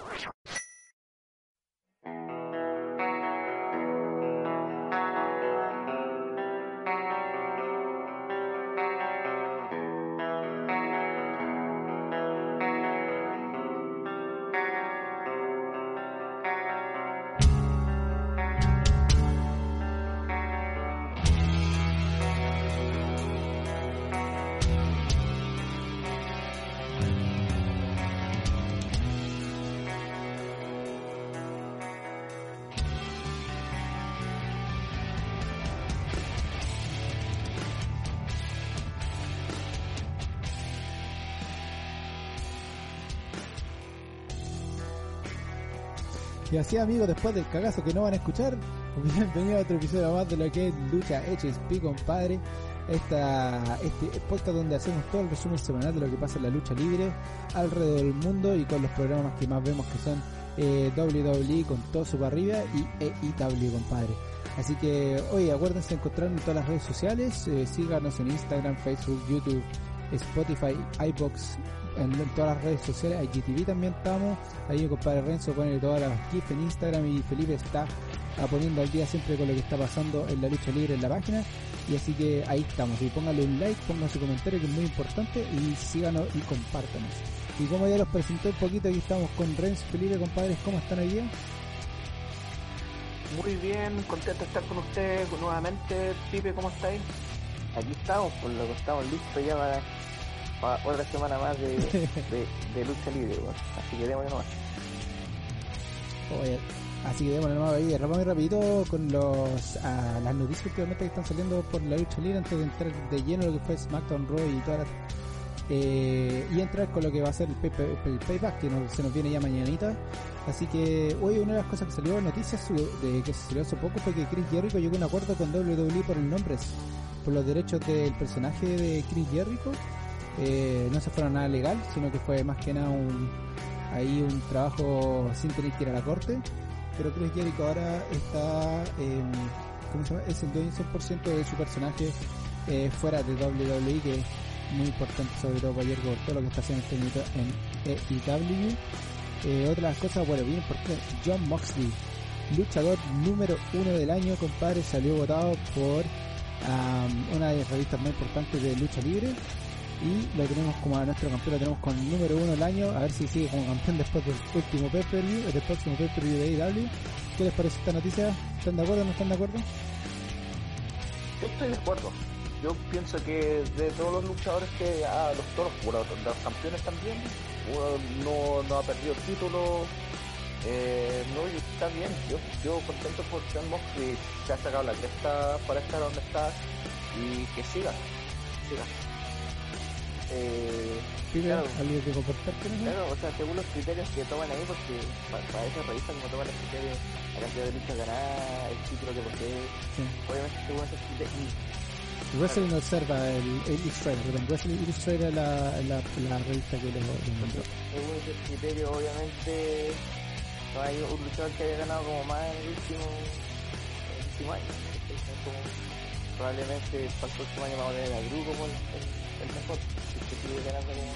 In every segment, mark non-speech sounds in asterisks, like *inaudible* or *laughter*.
you Así amigos, después del cagazo que no van a escuchar, *laughs* bienvenido a otro episodio más de lo que es Lucha HSP, compadre. Esta, este podcast donde hacemos todo el resumen semanal de lo que pasa en la lucha libre alrededor del mundo y con los programas que más vemos que son eh, WWE con todo su para arriba y EIW, compadre. Así que, oye, acuérdense de encontrarnos en todas las redes sociales, eh, síganos en Instagram, Facebook, YouTube, Spotify, iBox, en, en todas las redes sociales, IGTV también estamos, ahí mi compadre Renzo pone todas las GIFs en Instagram y Felipe está poniendo al día siempre con lo que está pasando en la lucha libre en la página y así que ahí estamos y pónganle un like, pongan su comentario que es muy importante y síganos y compártanos y como ya los presenté un poquito aquí estamos con Renzo Felipe compadres, ¿cómo están hoy día? Muy bien, contento de estar con ustedes nuevamente. Pipe, ¿cómo estáis? Aquí estamos, por lo que estamos listos ya para, otra semana más de, *laughs* de, de lucha libre, así que démosle nomás. Oye, así que démosle nomás ahí, muy rapidito con los ah, las noticias últimamente que están saliendo por la lucha libre antes de entrar de lleno lo que fue SmackDown Raw y todas las eh, y entrar con lo que va a ser el, pay, el payback que nos, se nos viene ya mañanita. Así que hoy una de las cosas que salió noticias de que se salió hace poco fue que Chris Jericho llegó a un acuerdo con WWE por el nombre por los derechos del personaje de Chris Jericho eh, no se fueron nada legal sino que fue más que nada un ahí un trabajo sin tener que ir a la corte. Pero Chris Jericho ahora está eh, ¿cómo se llama? es el dueño 100% de su personaje eh, fuera de WWE que muy importante sobre todo ayer por todo lo que está haciendo este en EIW eh, otras cosas bueno bien importante John Moxley luchador número uno del año compadre salió votado por um, una de las revistas más importantes de lucha libre y lo tenemos como a nuestro campeón lo tenemos con número uno del año a ver si sigue como campeón después del último pay-per-view del próximo pay-per-view de AEW ¿qué les parece esta noticia? ¿están de acuerdo o no están de acuerdo? Yo estoy de acuerdo. Yo pienso que de todos los luchadores que a los toros, bueno, los campeones también, uno no, no ha perdido el título. Eh, no, está bien. Yo, yo contento por John Moxley se ha sacado la cresta para estar donde está y que siga, siga. Eh, ¿Sí, claro, ¿Algo que comportarte? ¿no? Claro, o sea, según los criterios que toman ahí, porque para, para esa revista como toman los criterios, la cantidad de luchas ganadas, el título que posee, Sí. obviamente según esos criterios, Wrestling Observa, el, el Illustrator, perdón, Wrestling Illustrator es la, la, la revista que lo nombró. según ese criterio, obviamente, no hay un luchador que haya ganado como más en el último, el último año. Entonces, como, probablemente para el próximo año vamos a tener a Gru como el, el, el mejor, que sigue ganando como,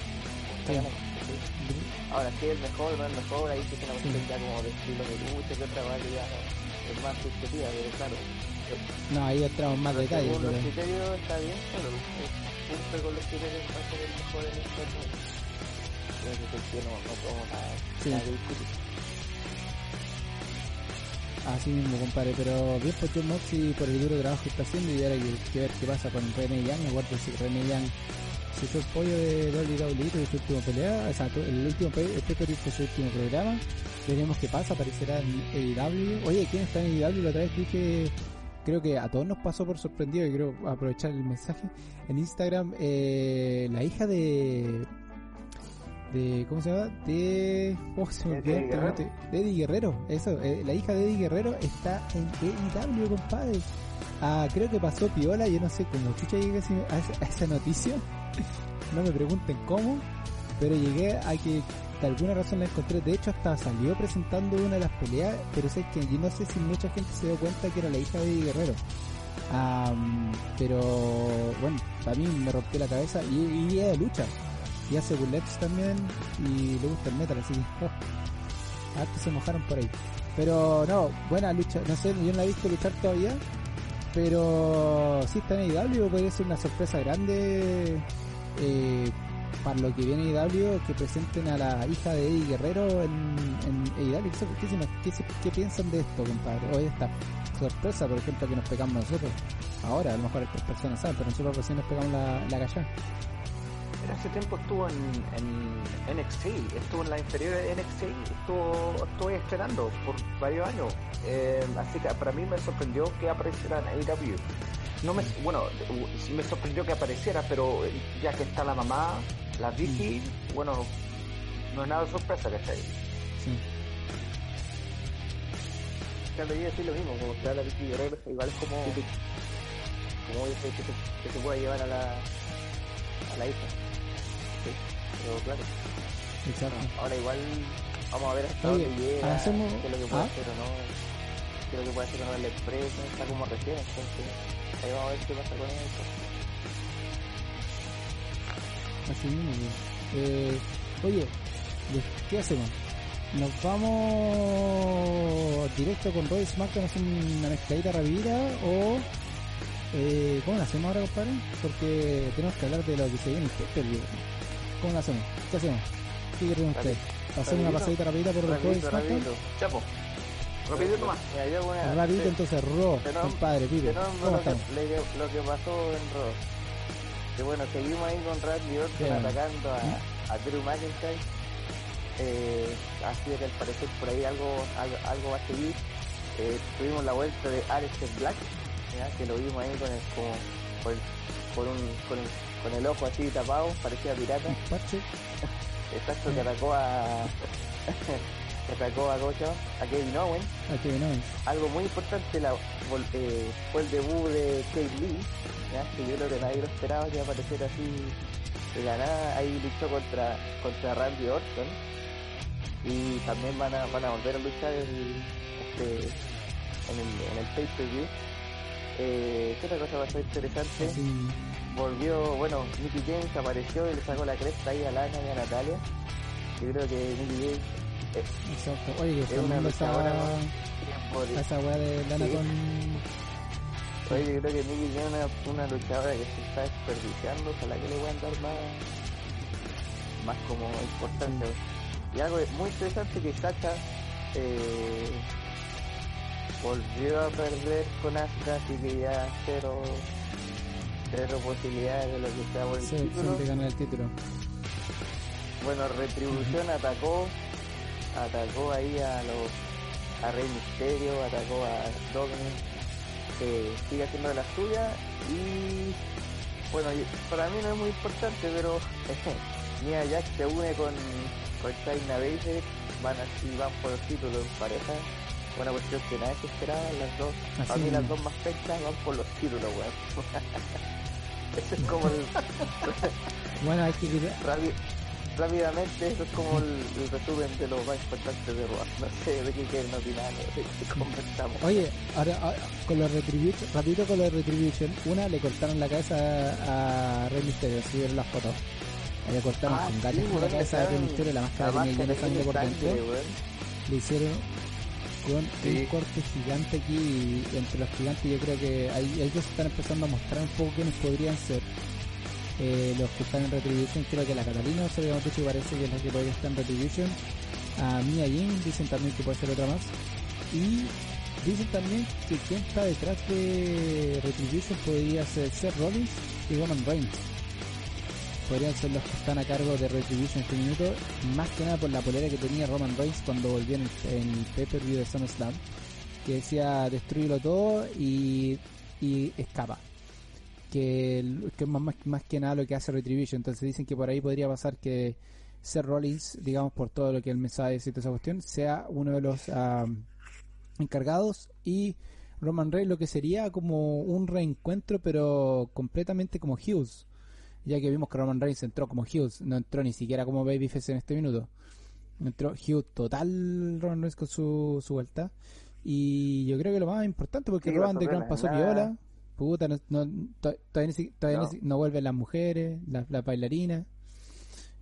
Sí. ¿sí? Ahora, es el mejor no es el mejor, ahí sí es una cuestión ya como de estilo de lucha, que otra vez ya es más subjetiva, pero claro, No, ahí entramos más detalles, según los criterios está bien, pero cumple con los criterios para ser el mejor en torneo. En ese sentido no, no podemos nada, Sí. que discutir. así mismo, compadre. Pero bien por John Moxley por el duro trabajo que está haciendo y ahora hay que ver qué pasa con René Young. Aguardo si René Young se fue el pollo de WWE de su última pelea, o sea, el último pay fue su último programa. Veremos qué pasa, aparecerá en AEW. Oye, ¿quién está en AEW? La otra vez dije, creo que a todos nos pasó por sorprendido y quiero aprovechar el mensaje. En Instagram, eh, la hija de de ¿cómo se llama? De oh, se me olvidó Guerrero. de Eddie Guerrero, eso, eh, la hija de Eddie Guerrero está en AEW, compadre. Ah, creo que pasó piola, yo no sé cómo chucha llegué a esa noticia. *laughs* no me pregunten cómo, pero llegué a que de alguna razón la encontré. De hecho, hasta salió presentando una de las peleas, pero sé que yo no sé si mucha gente se dio cuenta que era la hija de Guerrero. Am, pero bueno, para mí me rompió la cabeza y, y ella lucha. Y hace bullets también y le gusta el metal, así que oh, se mojaron por ahí. Pero no, buena lucha, no sé, yo no la he visto luchar todavía, pero sí está en AEW, podría ser una sorpresa grande eh, para lo que viene AEW, que presenten a la hija de Eddie Guerrero en, en AEW. ¿Qué, piensan de esto, compadre? O esta sorpresa, por ejemplo, que nos pegamos nosotros. Ahora, a lo mejor estas personas saben, pero nosotros recién nos pegamos la, la gallá. En ese tiempo estuvo en, en NXT, estuvo en la inferior de NXT, estuvo, estuvo estrenando por varios años. Eh, así que para mí me sorprendió que apareciera en AEW. No me, bueno, me sorprendió que apareciera, pero ya que está la mamá, la Vicky, bueno, no es nada de sorpresa que esté ahí. Sí. Claro, yo decir lo mismo, como que la Vicky Guerrero, igual es como, como dice que se, que se pueda llevar a la, a la hija. Sí, pero claro, Exacto. ahora igual vamos a ver hasta Oye, dónde llega, hacemos- qué es lo que puede ¿Ah? hacer o no, qué es lo que puede hacer o no en la empresa, está como recién, entonces ahí vamos a ver qué pasa con eso. Así mismo, eh, Oye, ¿qué hacemos? ¿Nos vamos directo con Roy SmackDown hacer una mezcladita rapidita o eh, ¿cómo lo hacemos ahora, compadre? Porque tenemos que hablar de lo que se viene el pay ¿Cómo lo hacemos? ¿Qué hacemos? ¿Qué quieren ustedes? ¿Hacemos una pasadita rapidita por Rapidito, SmackDown? rapidito. Chapo, rapidito más. Mira, yo hago una- Rapidito entonces, Ro, compadre, pibe. ¿Cómo lo que, estamos? lo que- pasó en Raw. Que bueno, seguimos ahí con Randy Orton atacando a, a Drew McIntyre. Eh, así que al parecer por ahí algo, algo, algo va a seguir. Eh, tuvimos la vuelta de Aleister Black, ¿ya? que lo vimos ahí con el, como, por, por un, con, el, con el ojo así tapado, parecía pirata. Parche. Exacto, que atacó a... *laughs* que atacó a, ¿cómo se llama? a Kevin Owens Ah, que no es. algo muy importante la, eh, fue el debut de Kate Lee, ¿ya? que yo creo que nadie lo esperaba que iba a aparecer así de la nada, ahí luchó contra, contra Randy Orton y también van a, van a volver a luchar el, este, en el, en el pay per view. Eh, ¿Qué otra cosa pasó interesante? Volvió, bueno, Mickey James apareció y le sacó la cresta ahí a Lana y a Natalia. Yo creo que Mickey James eh, exacto. Oye, que Es una luchadora, a esa weá de lana Sí. con... Oye, yo creo que Mickey tiene una, una luchadora que se está desperdiciando, ojalá que le puedan dar más, más como importancia. Y algo muy interesante que Sacha eh, volvió a perder con Asuka, así que ya cero, cero posibilidades de lo que sea por el Sí, título. ganar el título. Bueno, Retribución atacó, atacó ahí a los a Rey Misterio, atacó a Dogman, que sigue haciendo de la suya y bueno, para mí no es muy importante, pero *laughs* Mia Jack se une con, con China Baszler, van así, van por el título en pareja, una cuestión que nadie se esperaba, las dos, Así a mí las dos más pechas van por los títulos, weón. *laughs* Ese es como el, *laughs* Bueno, hay que quitar- Rápi- rápidamente, eso es como el, el resumen de lo más importante de Raw. No sé de qué quieren opinar, de conversamos. Oye, ahora, ahora, con los Retribution, rapidito con los Retribution, una le cortaron la cabeza a, a Rey Mysterio, si las fotos. Le cortaron Ah, con sí, gatas la weón, cabeza de Rey Mysterio, la máscara la tenía llena de sangre por dentro. Le hicieron con Sí. un corte gigante aquí y entre los gigantes yo creo que ahí ellos están empezando a mostrar un poco quiénes podrían ser eh, los que están en Retribution. Creo que la Catalina se habíamos dicho parece que es la que podría estar en Retribution. A Mia Jin dicen también que puede ser otra más. Y dicen también que quien está detrás de Retribution podría ser Seth Rollins y Roman Reigns podrían ser los que están a cargo de Retribution en este minuto, más que nada por la polera que tenía Roman Reigns cuando volvió en el, en el pay-per-view de SummerSlam, que decía destruirlo todo y, y escapa. Que, el- que más, más, que nada lo que hace Retribution. Entonces dicen que por ahí podría pasar que, Seth Rollins, digamos, por todo lo que él me sabe decir de esa cuestión, sea uno de los encargados y Roman Reigns lo que sería como un reencuentro, pero completamente como Hughes. Ya que vimos que Roman Reigns entró como Hughes, no entró ni siquiera como Babyface en este minuto. Entró Hughes total Roman Reigns con su, su vuelta. Y yo creo que lo más importante, porque Sí, Roman de piola, pasó nada. viola. Puta, no, no- to- todavía, ni todavía No. ni si- no vuelven las mujeres, las la bailarinas.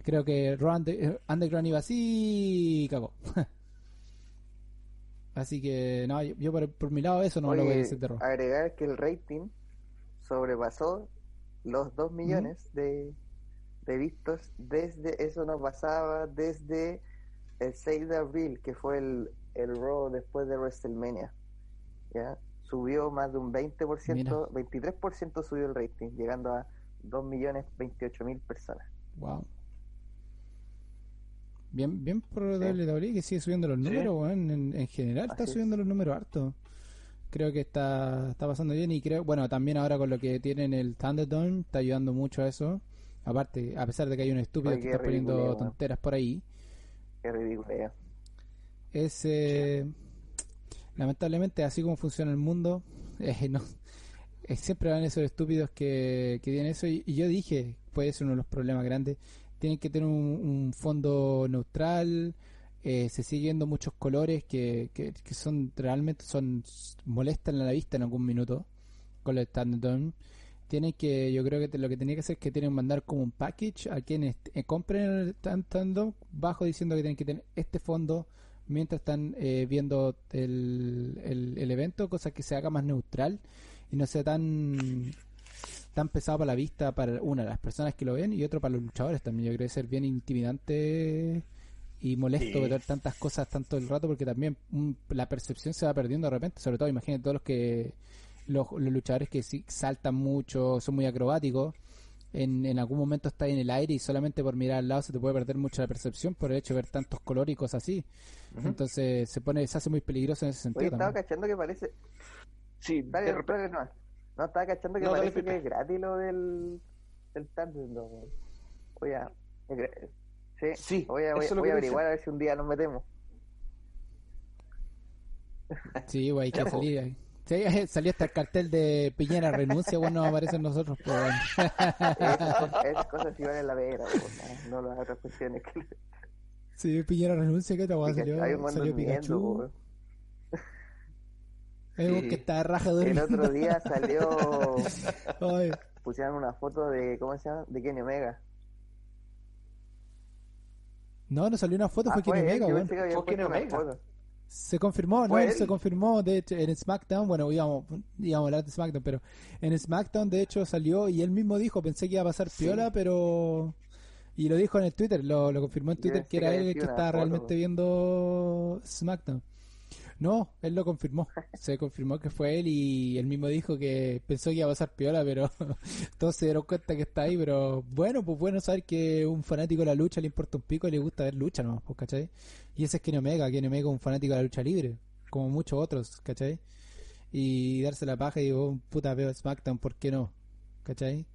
Creo que Raw Under- Underground iba así y cagó. *laughs* así que, no, yo, yo por, por mi lado eso no lo voy a decir de agregar que el rating sobrepasó los 2 millones de, de vistos desde, eso nos pasaba desde el 6 de abril, que fue el, el Raw después de WrestleMania. ¿ya? Subió más de un 20%, Mira. 23% subió el rating, llegando a 2 millones 28 mil personas. Wow. Bien, bien por Sí. WWE que sigue subiendo los números. En, en general está es. subiendo los números harto. Creo que está, está pasando bien y creo, bueno, también ahora con lo que tienen el Thunderdome está ayudando mucho a eso. Aparte, a pesar de que hay un estúpido que está poniendo tonteras por ahí, Qué ridículo. ya. es eh, lamentablemente así como funciona el mundo *laughs* eh, no eh, siempre van esos estúpidos que, que tienen eso y, y yo dije puede ser uno de los problemas grandes tienen que tener un, un fondo neutral eh, se siguen viendo muchos colores que, que, son realmente son molestan a la vista en algún minuto con el Thunderdome tienen que yo creo que lo que tenía que hacer es que tienen que mandar como un package a quienes eh, compren el Thun- Thunderdome bajo diciendo que tienen que tener este fondo mientras están eh, viendo el, el, evento, cosa que se haga más neutral y no sea tan tan pesado para la vista para una las personas que lo ven y otro para los luchadores también. Yo creo que ser bien intimidante y molesto Sí. ver tantas cosas tanto el rato porque también mm, la percepción se va perdiendo de repente, sobre todo imagínate todos los que los, los luchadores que sí saltan mucho, son muy acrobáticos. En, en algún momento está en el aire y solamente por mirar al lado se te puede perder mucho la percepción por el hecho de ver tantos colores y cosas así. Entonces se pone, se hace muy peligroso en ese Oye, sentido. estaba también. cachando que parece. Sí, Dale, de repente. dale, no. No, estaba cachando que No, dale, parece que es gratis lo del. del Thunderdome. Voy es Sí, Sí, voy a, voy, eso es lo voy a que averiguar a ver si un día nos metemos. Sí, güey, hay que salir. Sí, salió hasta el cartel de Piñera renuncia, bueno, aparecen nosotros. Pues, bueno. Esas cosas, cosas sí valen la weón, no, las otras cuestiones que. Sí, Piñera renuncia, ¿qué te va a que salió? hay un mundo Salió Pikachu. Es Sí. que está raja El otro día salió. *laughs* Pusieron una foto de. ¿Cómo se llama? De Kenny Omega. No, no salió una foto, fue Ah, Kenny él, Omega, weón. Fue Kenny Omega. Se confirmó, no, Fue él. se confirmó, de hecho, en SmackDown, bueno, íbamos, íbamos a hablar de SmackDown, pero en SmackDown, de hecho, salió y él mismo dijo, pensé que iba a pasar piola, pero... Y lo dijo en el Twitter, lo, lo confirmó en Twitter que era él el que estaba foto, realmente viendo SmackDown. No, él lo confirmó. *laughs* Se confirmó que fue él y él mismo dijo que pensó que iba a pasar piola, pero *laughs* todos se dieron cuenta que está ahí. Pero bueno, pues bueno saber que un fanático de la lucha le importa un pico y le gusta ver lucha nomás, pues, ¿cachai? Y ese es Kenny Omega, Kenny Omega es un fanático de la lucha libre, como muchos otros, ¿cachai? Y darse la paja y digo, "Oh, puta, veo SmackDown, ¿por qué no? ¿cachai?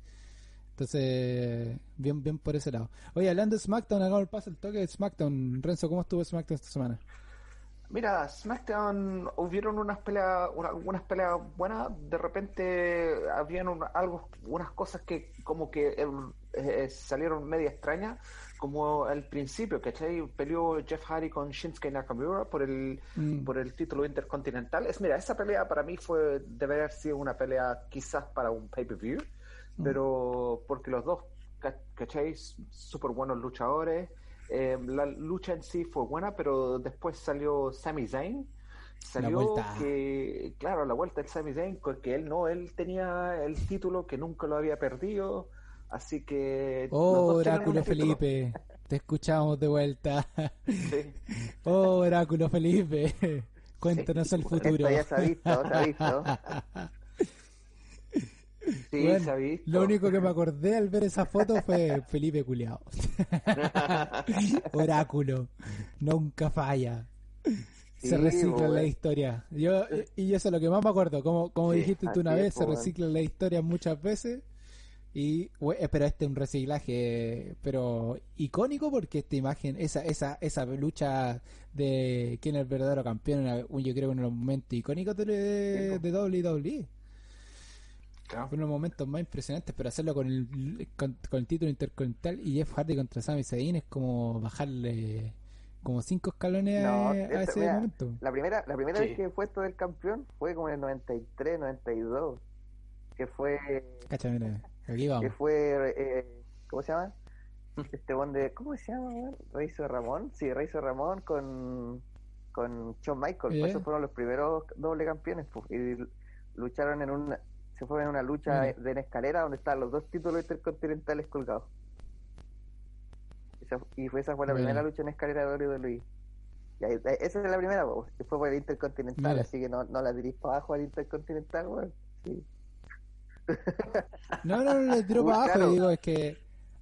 Entonces, bien, bien por ese lado. Oye, hablando de SmackDown, hagamos el paso el toque de SmackDown. Renzo, ¿cómo estuvo SmackDown esta semana? Mira, SmackDown hubieron unas peleas, una- unas peleas buenas. De repente habían un- algo, unas cosas que como que eh, eh, salieron media extrañas, como al principio, ¿cachai? Peleó Jeff Hardy con Shinsuke Nakamura por el Mm. por el título intercontinental. Es mira, esa pelea para mí fue debe haber sido una pelea quizás para un pay-per-view, pero porque los dos, ca- ¿cachai? Súper buenos luchadores. Eh, la lucha en sí fue buena, pero después salió Sami Zayn. Salió que, claro, la vuelta del Sami Zayn, que él no, él tenía el título que nunca lo había perdido. Así que. Oh, Oráculo. Felipe, *laughs* te escuchamos de vuelta. Sí. *laughs* Oh, Oráculo Felipe, cuéntanos el futuro. Esto ya se ha visto, se ha visto. *laughs* Sí, Bueno. Lo único que me acordé al ver esa foto fue Felipe Culeado. *laughs* Oráculo, nunca falla. Se recicla la historia. Yo, y eso es lo que más me acuerdo. Como, como Sí, dijiste tú una vez, se po, weón. recicla la historia muchas veces. Y, eh, pero este es un reciclaje, pero icónico porque esta imagen, esa, esa, esa lucha de quién es el verdadero campeón, yo creo uno de los momentos icónicos de, Sí, de WWE. Claro. Fue uno de los momentos más impresionantes, pero hacerlo con el, con, con el título intercontinental y Jeff Hardy contra Sami Zayn es como bajarle como cinco escalones No, a, a ese mira, momento. La primera, la primera Sí. vez que fue esto del campeón fue como en el 93, 92. Que fue. Cacha, mira, aquí Que vamos. fue. eh, ¿Cómo se llama? Este buen de. ¿Cómo se llama? Reizo Ramón. Sí, Reizo Ramón con. Con Shawn Michaels. Yeah. Esos fueron los primeros doble campeones. pues, y lucharon en una. Se fueron en una lucha de en escalera donde estaban los dos títulos intercontinentales colgados. Esa- y fue, esa fue la primera lucha en escalera de WWE. Y ahí- ahí- esa es la primera, pues, que fue por el Intercontinental, así que no, no la dirís para abajo al Intercontinental, weón. Sí. *laughs* No, no, no le tiró Uy, para abajo, claro. digo, es que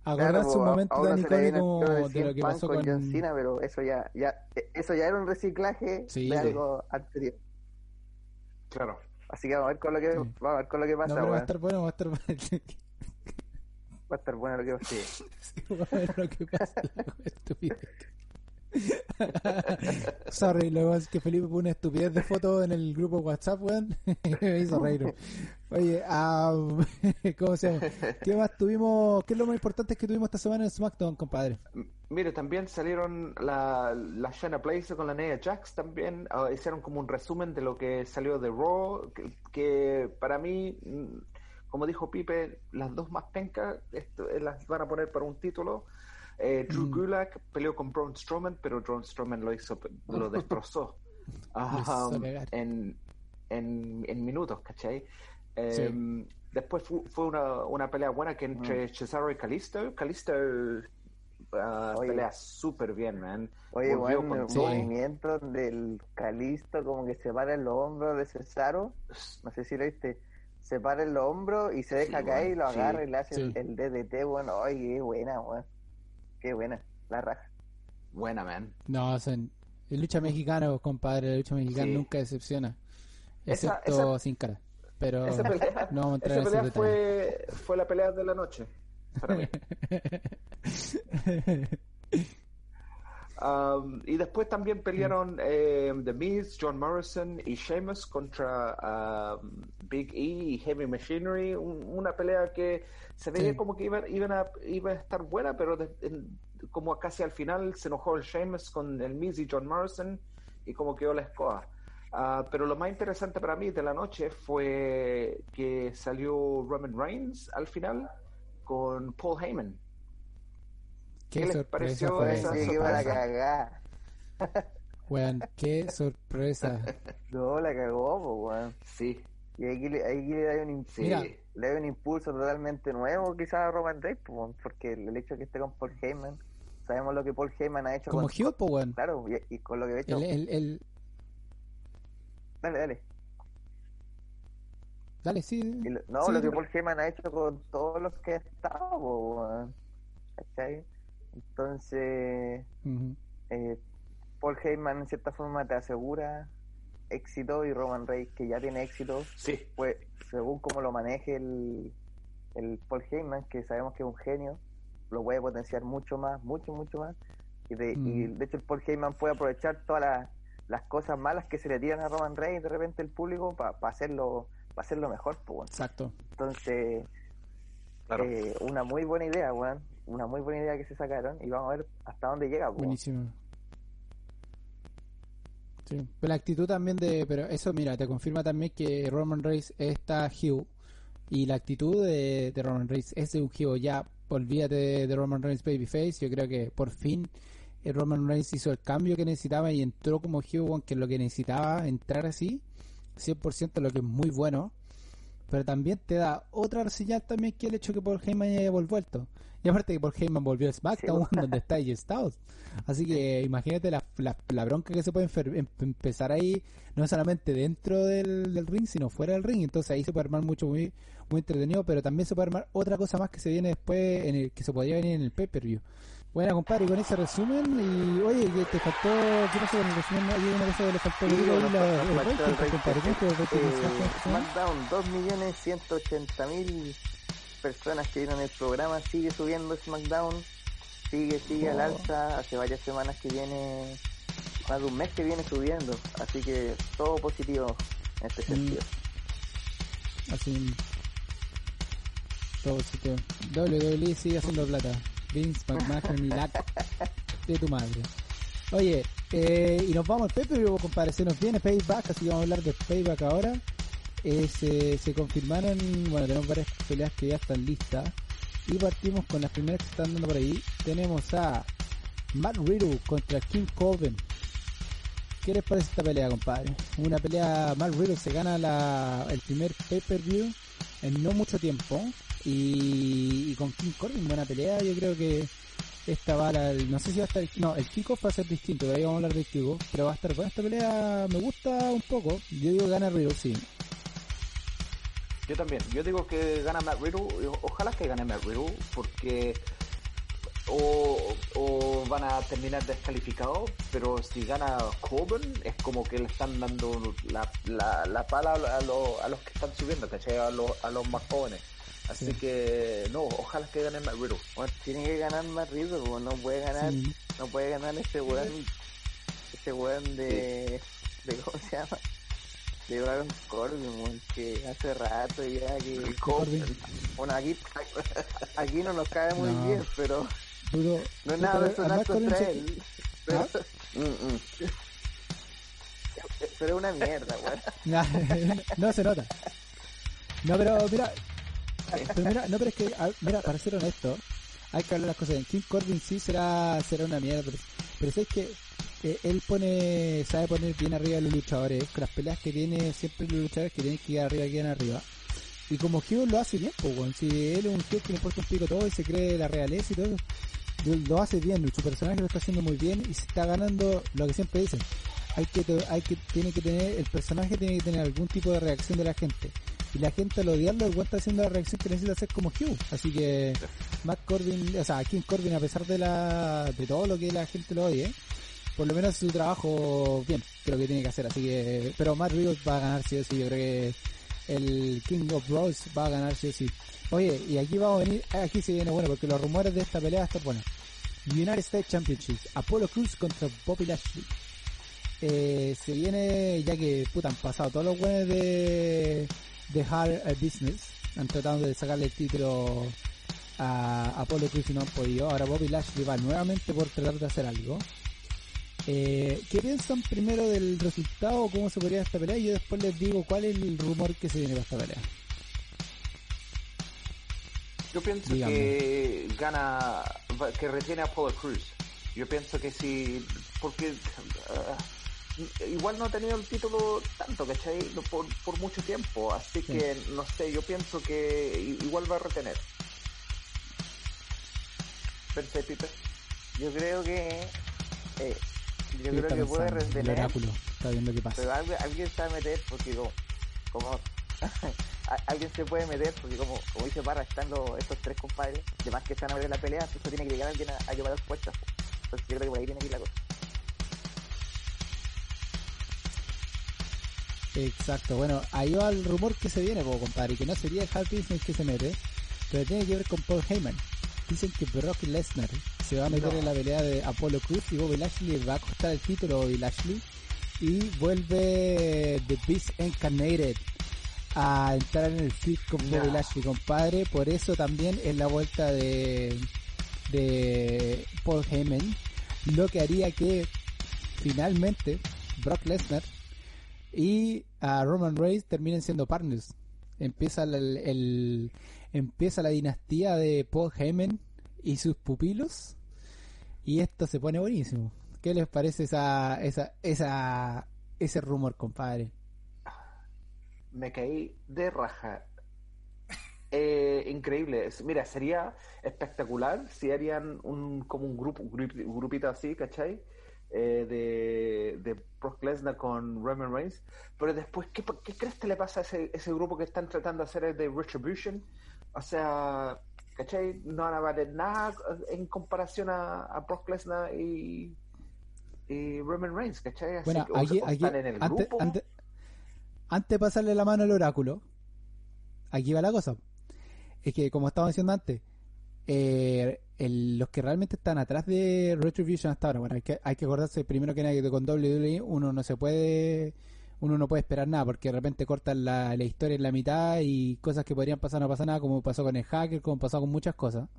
acordarse Claro, un momento tan icónico tiro de lo que Punk pasó con con... John Cena, pero eso ya, ya, eso ya era un reciclaje Sí, de sí. algo anterior. Claro. Así que vamos a ver con lo que, Sí. vamos a ver con lo que No, pasa, pero va a estar bueno, va a estar bueno. Va a estar bueno lo que *laughs* pasa. Sí, va a ver lo que pasa. *laughs* *laughs* Sorry, lo es que Felipe puso una estupidez de foto en el grupo WhatsApp, weón. *laughs* me hizo reír. Oye, ah, *laughs* ¿cómo se llama? ¿Qué más tuvimos? ¿Qué es lo más importante que tuvimos esta semana en SmackDown, compadre? Mire, también salieron la, la Shayna Blazer con la Nia Jax también. ah, hicieron como un resumen de lo que salió de Raw. Que, que para mí, mm, como dijo Pipe, las dos más pencas eh, las van a poner para un título. Eh, Drew Mm. Gulak peleó con Braun Strowman, pero Braun Strowman lo hizo, lo destrozó *laughs* ah, en, en, en minutos, ¿cachai? Sí. Em, Después fu- fue una, una pelea buena que entre Cesaro y Kalisto. Kalisto ah, Oye. pelea súper bien, man. Oye, Volvió weón, con el Sí. movimiento del Calisto como que se para en los hombros de Cesaro, no sé si lo viste, se para en los hombros y se deja Sí, caer y lo sí. agarra y le hace Sí. el, DDT, bueno, oye, qué buena, weón. Qué buena, la raja. Buena, man. No, son, el lucha mexicano, compadre, la lucha mexicana Sí. nunca decepciona. Esa- Excepto esa- sin cara. Pero Esa pelea, no *laughs* vamos a entrar esa en ese pelea fue, fue la pelea de la noche. Para mí. *laughs* Um, y después también pelearon eh, The Miz, John Morrison y Sheamus contra um, Big E y Heavy Machinery. Un- una pelea que se veía Sí. como que iba, iban a, iba a estar buena, pero de- en- como casi al final se enojó el Sheamus con el Miz y John Morrison y como quedó la escoba. Ah, pero lo más interesante para mí de la noche fue que salió Roman Reigns al final con Paul Heyman. Qué, ¿Qué les sorpresa pareció fue esa esa. Sí, que iba a sorpresa. *laughs* cagar. Weón, qué sorpresa. *laughs* No, la cagó, po, weón. Sí, Y le- aquí le da un impulso. sí. Le da un impulso totalmente nuevo quizás a Roman Reigns, po, porque el hecho de que esté con Paul Heyman, sabemos lo que Paul Heyman ha hecho Como con, Hugh, po, weón. claro, y, y con lo que ha hecho, El, el, el- dale, dale, Dale, sí. Y lo- no, sí, lo que Paul Heyman ha hecho con todos los que ha estado, po, weón. ¿cachai? Entonces, eh, Paul Heyman en cierta forma te asegura éxito y Roman Reigns que ya tiene éxito, Sí, pues según como lo maneje el, el Paul Heyman, que sabemos que es un genio, lo puede potenciar mucho más, mucho, mucho más. Y de, y de hecho el Paul Heyman puede aprovechar todas las, las cosas malas que se le tiran a Roman Reigns de repente el público para hacerlo para hacerlo mejor. Pues. Exacto. Entonces, claro. eh, una muy buena idea, weón. Una muy buena idea que se sacaron y vamos a ver hasta dónde llega. pues. Buenísimo. Sí. Pero la actitud también de. Pero eso, mira, te confirma también que Roman Reigns está Hugh. Y la actitud de, de Roman Reigns es de un Hugh. Ya, olvídate de, de Roman Reigns Babyface. Yo creo que por fin eh, Roman Reigns hizo el cambio que necesitaba y entró como weón, que es lo que necesitaba entrar así. 100% lo que es muy bueno. Pero también te da otra señal también que el hecho que Paul Heyman haya vuelto. Y aparte que Paul Heyman volvió a SmackDown, *laughs* donde está AJ Styles. Así que imagínate la, la, la bronca que se puede em- empezar ahí, no solamente dentro del, del ring, sino fuera del ring. Entonces ahí se puede armar mucho, muy, muy entretenido, pero también se puede armar otra cosa más que se viene después, en el que se podría venir en el pay-per-view. Bueno, compadre, y con ese resumen, y oye, te faltó, ¿qué pasó con el resumen? Hay una cosa que le faltó Sí, digo, la- faltó el rating, compadre, ¿cuánto es el rating Eh? SmackDown, 2.180.000 personas que vieron el programa, sigue subiendo SmackDown, sigue, sigue al Oh. alza, hace varias semanas que viene, más de un mes que viene subiendo, así que todo positivo en este Mm. sentido. Así. Todo sitio. WWE sigue haciendo plata. Vince McMahon y la *laughs* de tu madre. Oye, eh, y nos vamos al pay-per-view, compadre. Se nos viene Payback, así que vamos a hablar de Payback ahora. Eh, se, se confirmaron, bueno, tenemos varias peleas que ya están listas. Y partimos con las primeras que están dando por ahí. Tenemos a Matt Riddle contra King Corbin. ¿Qué les parece esta pelea, compadre? Una pelea, Matt Riddle se gana la, el primer pay-per-view en no mucho tiempo. Y, y con King Corbin, buena pelea. Yo creo que esta va a no sé si va a estar, no, el kickoff va a ser distinto, de ahí vamos a hablar del kickoff, pero va a estar buena esta pelea, me gusta un poco. Yo digo gana Riddle, sí. Yo también. Yo digo que gana Matt Riddle. Ojalá que gane Matt Riddle porque o, o van a terminar descalificados, pero si gana Corbin es como que le están dando la, la, la pala a, los, a los que están subiendo, ¿cachai? A los, a los más jóvenes. Así Sí. que no, ojalá que gane Matt Riddle. Bueno, tiene que ganar más Riddle, po, no puede ganar, Sí. no puede ganar este weón, este weón de, de ¿cómo se llama? De Baron Corbin, que hace rato ya que, Corbin. bueno aquí, aquí no nos cae muy No. bien, pero Duro. no es nada personal contra él, pero, Mm, mm. *laughs* pero es una mierda, weón. No *laughs* se nota. No, pero mira, pero mira, no, pero es que, mira, para ser honesto, hay que hablar las cosas bien. King Corbin sí será, será una mierda, pero, pero es que eh, él pone, sabe poner bien arriba a los luchadores, con las peleas que tiene, siempre los luchadores que tienen que ir arriba, quedan arriba. Y como heel lo hace bien, pues, weón. si él es un heel que le importa un pico todo y se cree la realeza y todo, lo, hace bien, su personaje lo está haciendo muy bien y se está ganando lo que siempre dicen. Hay que, to- hay que, tiene que tener, el personaje tiene que tener algún tipo de reacción de la gente. Y la gente al odiarlo, el está haciendo la reacción que necesita hacer como Hugh. Así que, Matt Corbin, o sea, King Corbin, a pesar de la, de todo lo que la gente lo odie, por lo menos su trabajo bien, creo que tiene que hacer. Así que, pero Matt Riddle va a ganar sí o sí, yo creo que el King of Bros va a ganar sí o sí. Oye, y aquí vamos a venir, aquí se viene bueno, porque los rumores de esta pelea va a estar bueno. United States Championship, Apollo Cruz contra Bobby Lashley. Eh, se viene, ya que puta, han pasado todos los buenos de, de Hard Business, han tratado de sacarle el título a Apollo Cruz y no han podido. Ahora Bobby Lashley va nuevamente por tratar de hacer algo. Eh, ¿Qué piensan primero del resultado? ¿Cómo se podría esta pelea? Y yo después les digo cuál es el rumor que se viene para esta pelea. Yo pienso Dígame. que gana, que retiene a Apollo Cruz. Yo pienso que sí, porque ah, igual no ha tenido el título tanto, ¿cachai? Por, por mucho tiempo. Así Sí. que, no sé, yo pienso que igual va a retener. Pensé. Yo creo que, eh, yo creo que puede el retener, oráculo está viendo qué pasa. pero alguien, alguien se va a meter porque como, *laughs* alguien se puede meter porque como, como dice Barra, están los, estos tres compadres, además que están a ver la pelea, entonces tiene que llegar alguien a, a llevar las puertas. Entonces yo creo que por ahí tiene que ir la cosa. Exacto, bueno, ahí va el rumor que se viene, po, compadre, que no sería el Hard Business que se mete, pero tiene que ver con Paul Heyman. Dicen que Brock Lesnar se va a meter No. en la pelea de Apollo Cruz y Bobby Lashley le va a costar el título Bobby Lashley y vuelve The Beast Incarnated a entrar en el fit con No. Bobby Lashley, compadre, por eso también es la vuelta de de Paul Heyman, lo que haría que finalmente Brock Lesnar y a Roman Reigns terminen siendo partners. Empieza el, el- empieza la dinastía de Paul Heyman y sus pupilos y esto se pone buenísimo. ¿Qué les parece esa esa esa ese rumor, compadre? me caí de raja. Eh, increíble. Mira, sería espectacular si harían un como un grupo, grupito así, ¿cachai? Eh, de, de Brock Lesnar con Roman Reigns. Pero después, ¿qué, qué crees que le pasa a ese, grupo que están tratando de hacer de Retribution? O sea, ¿cachai? No van a valer nada en comparación a, a Brock Lesnar y, y Roman Reigns, ¿cachai? Así Bueno, que, aquí, aquí están en el antes, grupo. antes, antes de pasarle la mano al oráculo, aquí va la cosa. es que como estaba diciendo antes, eh, el- los que realmente están atrás de Retribution hasta ahora, bueno, hay que, hay que acordarse primero que nada que con WWE uno no se puede, uno no puede esperar nada porque de repente cortan la, la historia en la mitad y cosas que podrían pasar no pasa nada, como pasó con el hacker, como pasó con muchas cosas.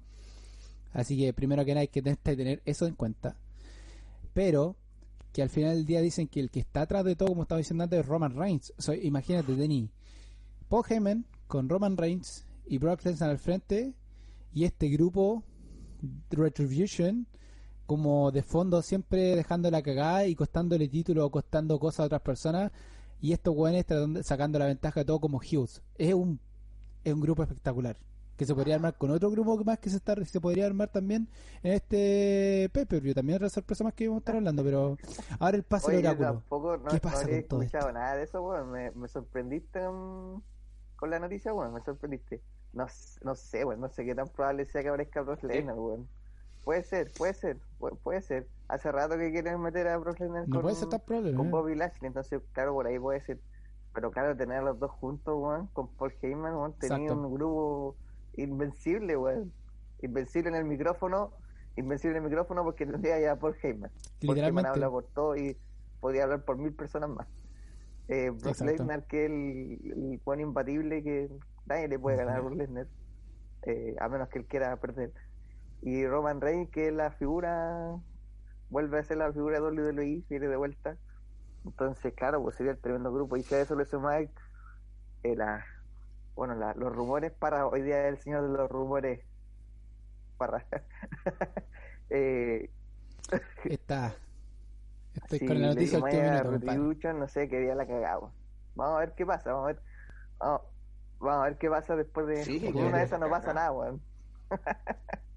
Así que primero que nada hay que tener- eso en cuenta. Pero que al final del día dicen que el que está atrás de todo, como estaba diciendo antes, es Roman Reigns. O imagínate, Denny, Paul Heyman con Roman Reigns y Brock Lesnar al frente y este grupo Retribution como de fondo siempre dejando la cagada y costándole título o costando cosas a otras personas y estos güeyes tratando- sacando la ventaja de todo como Hughes. Es un, es un grupo espectacular que se podría armar con otro grupo más que se está se podría armar también en este pay-per-view. También otra sorpresa más que vamos a estar hablando, pero ahora el pase Oye, del oráculo. tampoco no, ¿Qué no pasa había con todo escuchado esto? nada de eso, weón. Me, me sorprendiste con, con la noticia, weón. Me sorprendiste. No, no sé, weón. No sé qué tan probable sea que aparezca Brock Lesnar, weón. Puede ser, puede ser, puede, ser. Hace rato que quieren meter a Brock Lesnar No con, puede ser tan probable. con ¿eh? Bobby Lashley, entonces, claro, por ahí puede ser. Pero claro, tener a los dos juntos, weón, con Paul Heyman, weón, tenía un grupo invencible, weón. Invencible en el micrófono, invencible en el micrófono porque tendría ya a Paul Heyman. Paul Heyman habla por todo y podía hablar por mil personas más. Eh, Brock. Lesnar, que es el, el buen imbatible que nadie le puede ganar a Brock Lesnar, eh, a menos que él quiera perder. Y Roman Reigns, que es la figura, vuelve a ser la figura de WWE, viene de vuelta. Entonces, claro, pues sería el tremendo grupo. Y si a eso le sumáis eh, la- bueno, la- los rumores para hoy día el señor de los rumores para *laughs* eh, Está. Estoy si con la le noticia minuto. Retribution, no sé qué día la cagamos. Vamos a ver qué pasa, vamos a ver. Vamos, vamos a ver qué pasa después de. Sí, una de esas no pasa nada, weón. *laughs*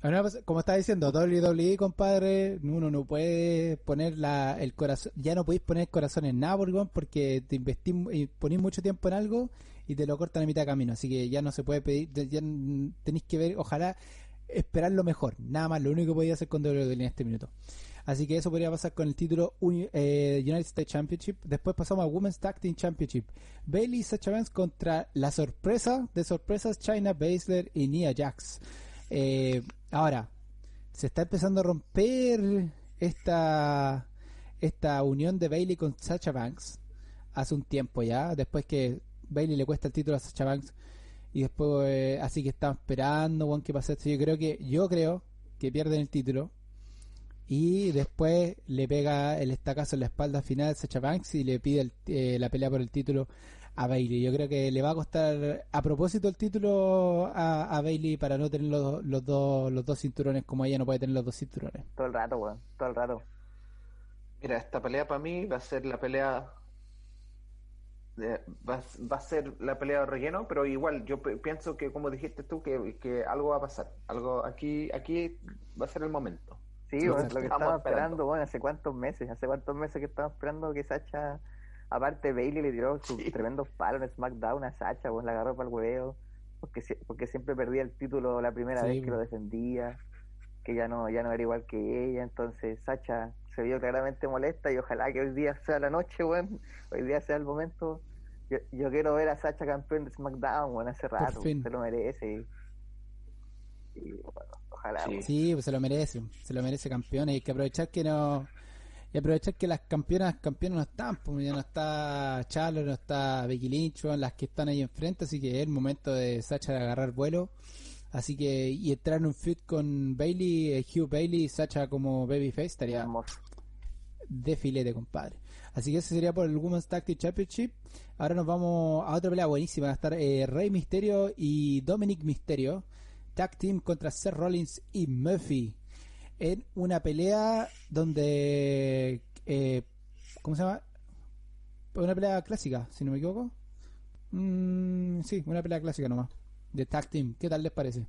Pues, como estaba diciendo, WWE, compadre, uno no puede poner la, el corazón, ya no podéis poner corazón en nada, porque, te investís, y ponís mucho tiempo en algo y te lo cortan a mitad de camino, así que ya no se puede pedir, ya- tenéis que ver, ojalá esperar lo mejor, nada más, lo único que podía hacer con WWE en este minuto. Así que eso podría pasar con el título eh, United States Championship. Después pasamos al Women's Tag Team Championship. Bailey y Sacha Banks contra la sorpresa de sorpresas China Baszler y Nia Jax. Eh, ahora, se está empezando a romper esta esta unión de Bailey con Sacha Banks hace un tiempo ya, después que Bailey le cuesta el título a Sacha Banks y después así que están esperando weón, que pase esto. Yo creo que yo creo que pierden el título y después le pega el estacazo en la espalda final a Sacha Banks y le pide el- eh, la pelea por el título a Bailey. Yo creo que le va a costar a propósito el título a, a Bailey para no tener los, los dos los dos cinturones como ella no puede tener los dos cinturones. Todo el rato, weón. Todo el rato. Mira, esta pelea para mí va a ser la pelea. de- va, va a ser la pelea de relleno, pero igual yo pienso que, como dijiste tú, que, que algo va a pasar. Algo aquí aquí va a ser el momento. Sí, exacto. lo que esperando. esperando, bueno, hace cuántos meses, hace cuántos meses que estamos esperando que Sacha, aparte Bailey le tiró sus Sí. tremendos palos en SmackDown a Sacha, pues la agarró para el hueveo, porque, porque siempre perdía el título la primera Sí, vez que lo defendía, que ya no, ya no era igual que ella, entonces Sacha se vio claramente molesta y ojalá que hoy día sea la noche, weón, hoy día sea el momento. Yo, yo quiero ver a Sacha campeón de SmackDown, weón, hace rato, se lo merece. Y, bueno, ojalá, Sí. Sí, pues se lo merece, se lo merece campeón. y Hay que aprovechar que no. Y aprovechar que las campeonas, campeonas no están, pues ya no está Charlotte, no está Becky Lynch, las que están ahí enfrente, así que es el momento de Sacha de agarrar vuelo. Así que, y entrar en un feud con Bailey, eh, Hugh Bailey y Sacha como babyface estaría de filete, compadre. Así que ese sería por el Women's Tag Team Championship. Ahora nos vamos a otra pelea buenísima. Va a estar eh, Rey Misterio y Dominic Misterio. Tag Team contra Seth Rollins y Murphy. En una pelea donde... eh, ¿Cómo se llama? Una pelea clásica, si no me equivoco. Mm, sí, una pelea clásica nomás. De Tag Team. ¿Qué tal les parece?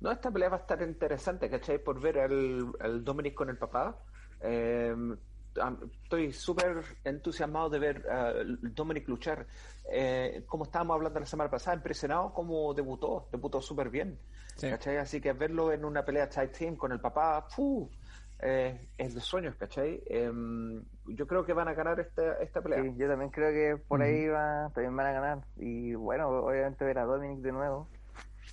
No, esta pelea va a estar interesante, ¿cachai? Por ver al, Dominic con el papá. Eh, estoy súper entusiasmado de ver a Dominic luchar. Eh, como estábamos hablando la semana pasada, impresionado cómo debutó. Debutó súper bien. Sí. ¿cachai? Así que verlo en una pelea tag team con el papá, ¡fu! eh, es de sueños, ¿cachai? Em, yo creo que van a ganar esta, esta pelea. Sí, yo también creo que por ahí va, también van a ganar. Y bueno, obviamente ver a Dominic de nuevo.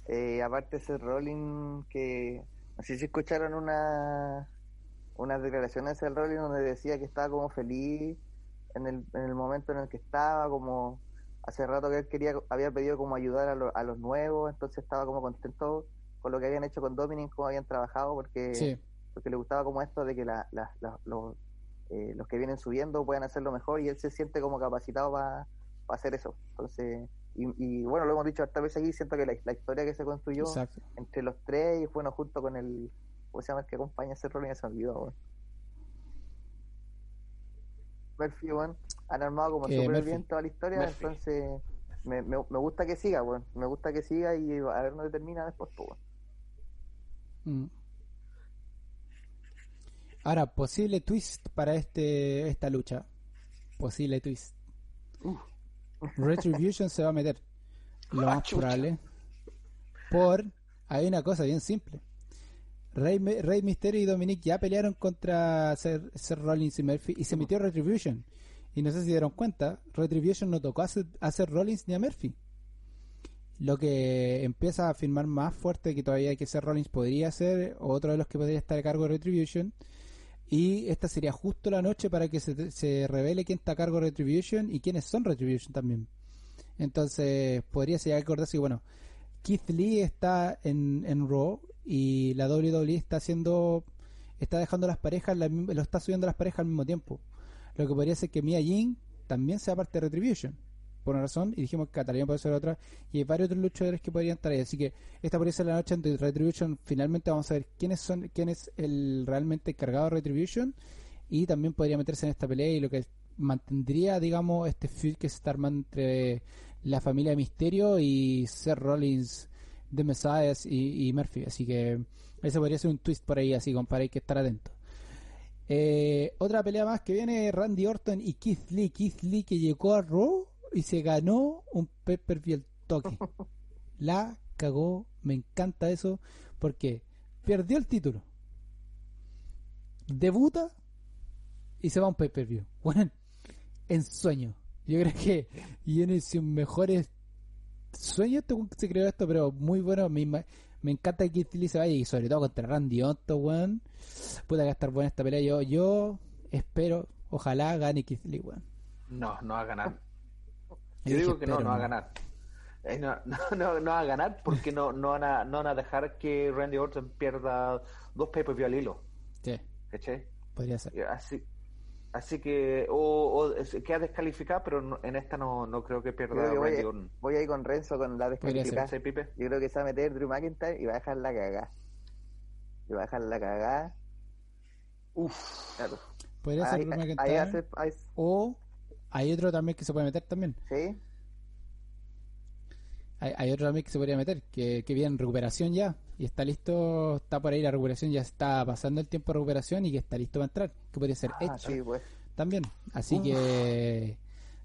Eh, aparte ese Rolling que, no sé si escucharon una unas declaraciones del Rolling donde decía que estaba como feliz en el, en el momento en el que estaba, como hace rato que él quería, había pedido como ayudar a, a los nuevos, entonces estaba como contento con lo que habían hecho con Dominic, cómo habían trabajado, porque, porque le gustaba como esto de que la, los, eh, los que vienen subiendo puedan hacerlo mejor y él se siente como capacitado para hacer eso. Entonces, y, bueno, lo hemos dicho hasta veces aquí, siento que la, historia que se construyó entre los tres y bueno, junto con el, ¿cómo se llama el que acompaña a ese rol? Ya se olvidó, Murphy, bueno, han armado como súper bien toda la historia, entonces me, me, me, gusta que siga, bueno, me gusta que siga y a ver dónde termina después, pues, mm. Ahora, posible twist para este esta lucha. Posible twist. Retribution se va a meter. Lo más ah, probable. Por. Hay una cosa bien simple. Rey, Rey Mysterio y Dominic ya pelearon contra Seth, Rollins y Murphy y se metió Retribution. Y no sé si dieron cuenta, Retribution no tocó a Seth, Rollins ni a Murphy. Lo que empieza a afirmar más fuerte que todavía que Seth Rollins podría ser otro de los que podría estar a cargo de Retribution. Y esta sería justo la noche para que se, se revele quién está a cargo de Retribution y quiénes son Retribution también. Entonces podría ser acordarse que, bueno, Keith Lee está en, en Raw y la WWE está haciendo está dejando las parejas lo está subiendo las parejas al mismo tiempo lo que podría ser que Mia Jin también sea parte de Retribution por una razón y dijimos que Catalina puede ser otra y hay varios otros luchadores que podrían estar ahí así que esta podría ser la noche de Retribution finalmente vamos a ver quiénes son quién es el realmente encargado de Retribution y también podría meterse en esta pelea y lo que mantendría digamos este feud que se está armando entre la familia de Misterio y Seth Rollins de Messias y, Murphy. Así que ese podría ser un twist por ahí, así, compadre, hay que estar atento. Eh, otra pelea más que viene Randy Orton y Keith Lee. Keith Lee que llegó a Raw y se ganó un Pepper per toque. *laughs* La cagó, me encanta eso porque perdió el título. Debuta y se va a un pay-per-view. Bueno, en sueño. Yo creo que viene sus mejores sueño este se creó esto, pero muy bueno. Me, me encanta que Keith Lee se vaya y sobre todo contra Randy Otto, weón. Puta que estar buena esta pelea. Yo, yo espero, ojalá gane Keith Lee, weón. No, no va a ganar. Yo, digo que no, no va a ganar. Eh, *laughs* no, no, no, va a ganar porque no, no, van a, no van a dejar que Randy Orton pierda dos pay per al hilo. Sí. ¿Caché? Podría ser. Así, Así que, o, queda descalificada, pero en esta no, no creo que pierda voy, a, voy a ir con Renzo con la descalificación. Yo creo que se va a meter Drew McIntyre y va a dejar la cagada. Y va a dejar la cagada. Uf, claro. Podría ser Drew McIntyre. O hay otro también que se puede meter también. Sí. Hay, hay otro también que se podría meter, que, que viene en recuperación ya y está listo, está por ahí la recuperación, ya está pasando el tiempo de recuperación y que está listo para entrar, que podría ser ah, pues. también. Así que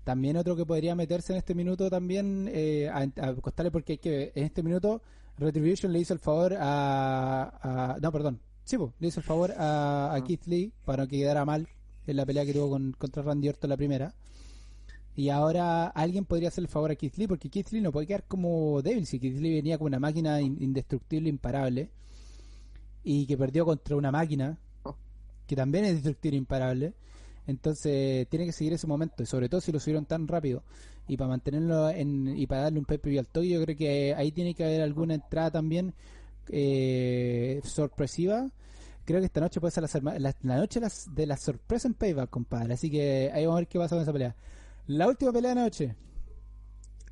también otro que podría meterse en este minuto también eh, a, costarle porque hay que en este minuto Retribution le hizo el favor a, no perdón sí pues, le hizo el favor a, a Keith Lee para que quedara mal en la pelea que tuvo con, contra Randy Orton la primera y ahora alguien podría hacer el favor a Keith Lee, porque Keith Lee no puede quedar como débil. Si Keith Lee venía como una máquina indestructible, imparable, y que perdió contra una máquina que también es destructible, imparable. Entonces tiene que seguir ese momento, y sobre todo si lo subieron tan rápido. Y para mantenerlo en, y para darle un pepe al toque, yo creo que ahí tiene que haber alguna entrada también eh, sorpresiva. Creo que esta noche puede ser la, noche de la sorpresa en Payback, compadre. Así que ahí vamos a ver qué pasa con esa pelea. La última pelea de noche.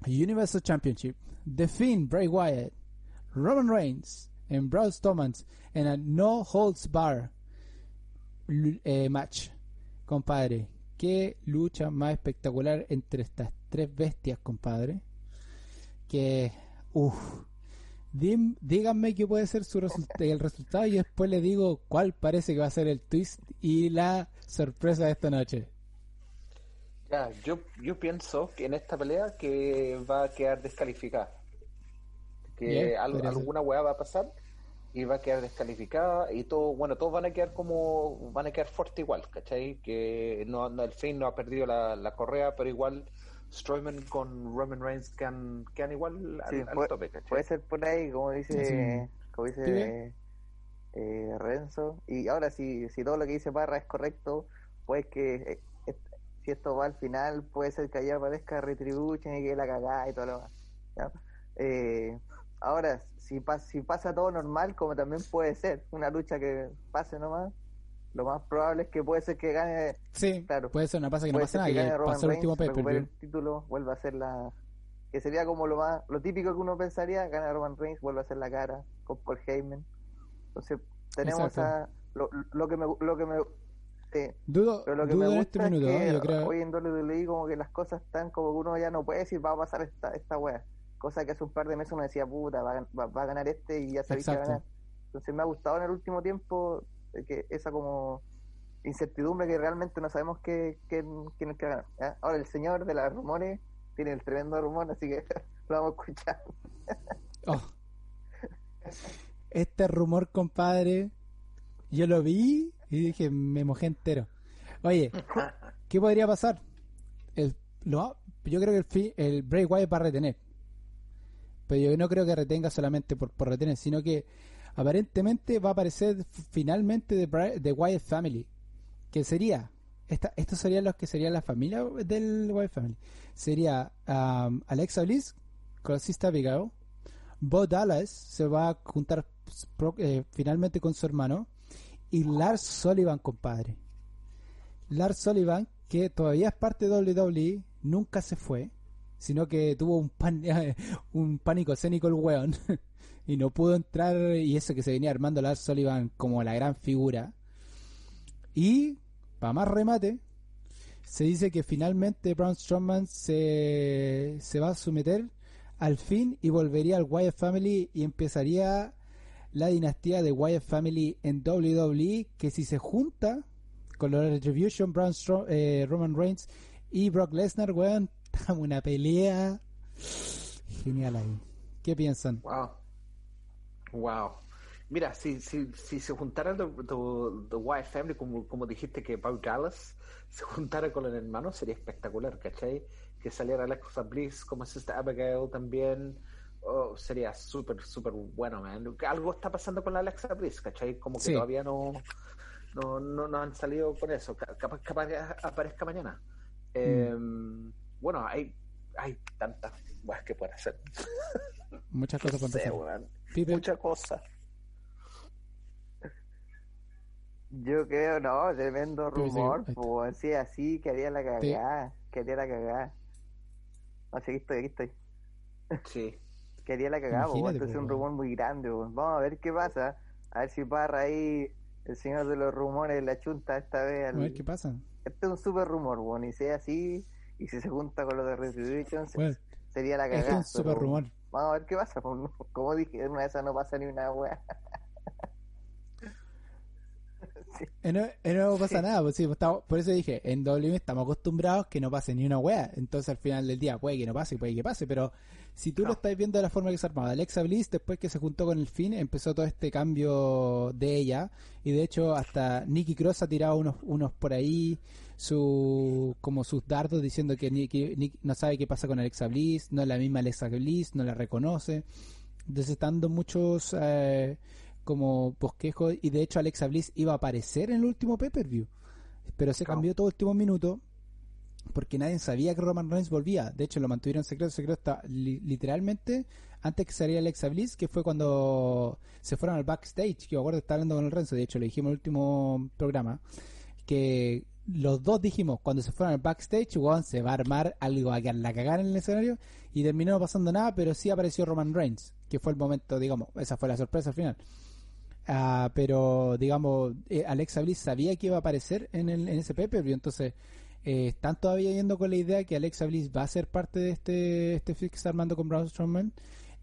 Universal Championship. The Finn, Bray Wyatt, Roman Reigns en Braun Strowman en el No Holds Bar eh, match. Compadre, qué lucha más espectacular entre estas tres bestias, compadre. Que, uff, díganme qué puede ser su el resultado y después le digo cuál parece que va a ser el twist y la sorpresa de esta noche. Ya, yo, yo pienso que en esta pelea que va a quedar descalificada. Que alguna weá va a pasar y va a quedar descalificada y todo, bueno, todos van a quedar como, van a quedar fuerte igual, ¿cachai? Que no, no el fin no ha perdido la, la correa, pero igual Strowman con Roman Reigns quedan, quedan igual al, Sí, al puede, tope, ¿cachai? puede ser por ahí, como dice, Sí. como Sí, dice eh, Renzo. Y ahora, si, si todo lo que dice Parra es correcto, pues que eh, si esto va al final, puede ser que allá aparezca Retribution y que la cagada y todo lo demás. Eh, ahora, si, pas- si pasa todo normal, como también puede ser una lucha que pase nomás, lo más probable es que puede ser que gane Sí, Claro. puede ser una pasa que no ser nada, que que gane Roman pasó el último el título, vuelva a ser la que sería como lo más lo típico que uno pensaría, gana Roman Reigns, vuelve a hacer la cara con Paul Heyman. Entonces, tenemos lo, lo que me lo que me sí, Dudo, pero lo que dudo me en gusta este minuto, es ¿eh? que yo creo. hoy en WWE como que las cosas están como que uno ya no puede decir va a pasar esta esta wea. Cosa que hace un par de meses uno decía, puta, va, va- va a ganar este y ya sabía que va a ganar. Entonces me ha gustado en el último tiempo eh, que esa como incertidumbre que realmente no sabemos qué, qué- quién es que va a ganar. Ahora el señor de los rumores tiene el tremendo rumor, así que *laughs* lo vamos a escuchar. Oh. Este rumor, compadre, yo lo vi y dije, me mojé entero. Oye, ¿qué podría pasar? El, lo- yo creo que el, fi- el Bray Wyatt va a retener. Pero yo no creo que retenga solamente por, por retener, sino que aparentemente va a aparecer finalmente Bray- de Wyatt Family. Que sería, esta, estos serían los que serían la familia del Wyatt Family. Sería um, Alexa Bliss Sister Abigail. Bo Dallas se va a juntar eh, finalmente con su hermano. Y Lars Sullivan, compadre. Lars Sullivan, que todavía es parte de WWE, nunca se fue, sino que tuvo un, pan- *laughs* un pánico escénico el weón *laughs* y no pudo entrar. Y eso que se venía armando Lars Sullivan como la gran figura. Y, para más remate, se dice que finalmente Braun Strowman se, se va a someter al fin y volvería al Wyatt Family y empezaría la dinastía de Wyatt Family en WWE que si se junta con los Retribution, Braun eh, Roman Reigns y Brock Lesnar, weón, *laughs* damos una pelea genial ahí. ¿Qué piensan? Wow. Wow. Mira, si, si, si se juntara The, the, the Wyatt Family, como, como dijiste que Paul Dallas se juntara con el hermano, sería espectacular, ¿cachai? Que saliera Alexa Bliss como Sister Abigail también. Oh, sería súper, súper bueno, man. Algo está pasando con la Alexa Bliss, ¿cachai? Como que Sí. todavía no, no, no, no han salido con eso. Ca- Capaz capaz que aparezca mañana. Eh, Bueno, hay, hay tantas weas que pueden hacer. Muchas cosas *laughs* para. Pipe, Muchas cosas. Yo creo, no, tremendo sí, rumor, pues es así, que haría la cagada, que haría la cagada. No sé, aquí estoy, aquí estoy. Sí. *laughs* Que haría la cagada, pues, entonces es un pues, rumor muy grande, pues. Vamos a ver qué pasa. A ver si Parra ahí, el señor de los rumores, la chunta esta vez. a al- ver qué pasa. Este es un super rumor, bueno, y si es así, y si se junta con lo de Retribution, Bueno, sería la este es cagada. un super rumor. Vamos a ver qué pasa, pues, *laughs* no- como dije, una de esas no pasa ni una wea. Eh, No, eh, no pasa nada, pues sí, pues estamos- por eso dije, en W estamos acostumbrados que no pase ni una wea, entonces al final del día puede que no pase, puede que pase, pero si tú lo estás viendo de la forma que se armaba, Alexa Bliss después que se juntó con el fin, empezó todo este cambio de ella, y de hecho hasta Nikki Cross ha tirado unos, unos por ahí, su como sus dardos diciendo que Nikki, Nikki no sabe qué pasa con Alexa Bliss, no es la misma Alexa Bliss, no la reconoce, entonces están dando muchos... eh, como bosquejo y de hecho Alexa Bliss iba a aparecer en el último pay-per-view pero se Claro. cambió todo último minuto porque nadie sabía que Roman Reigns volvía de hecho lo mantuvieron secreto secreto hasta li- literalmente antes que saliera Alexa Bliss que fue cuando se fueron al backstage que me acuerdo estar hablando con el Renzo de hecho lo dijimos en el último programa que los dos dijimos cuando se fueron al backstage weón, se va a armar algo a que la cagar en el escenario y terminó no pasando nada pero sí apareció Roman Reigns que fue el momento digamos esa fue la sorpresa al final Ah, pero digamos, eh, Alexa Bliss sabía que iba a aparecer en, el, en ese pay-per-view, entonces eh, están todavía yendo con la idea que Alexa Bliss va a ser parte de este este fix armando con Braun Strowman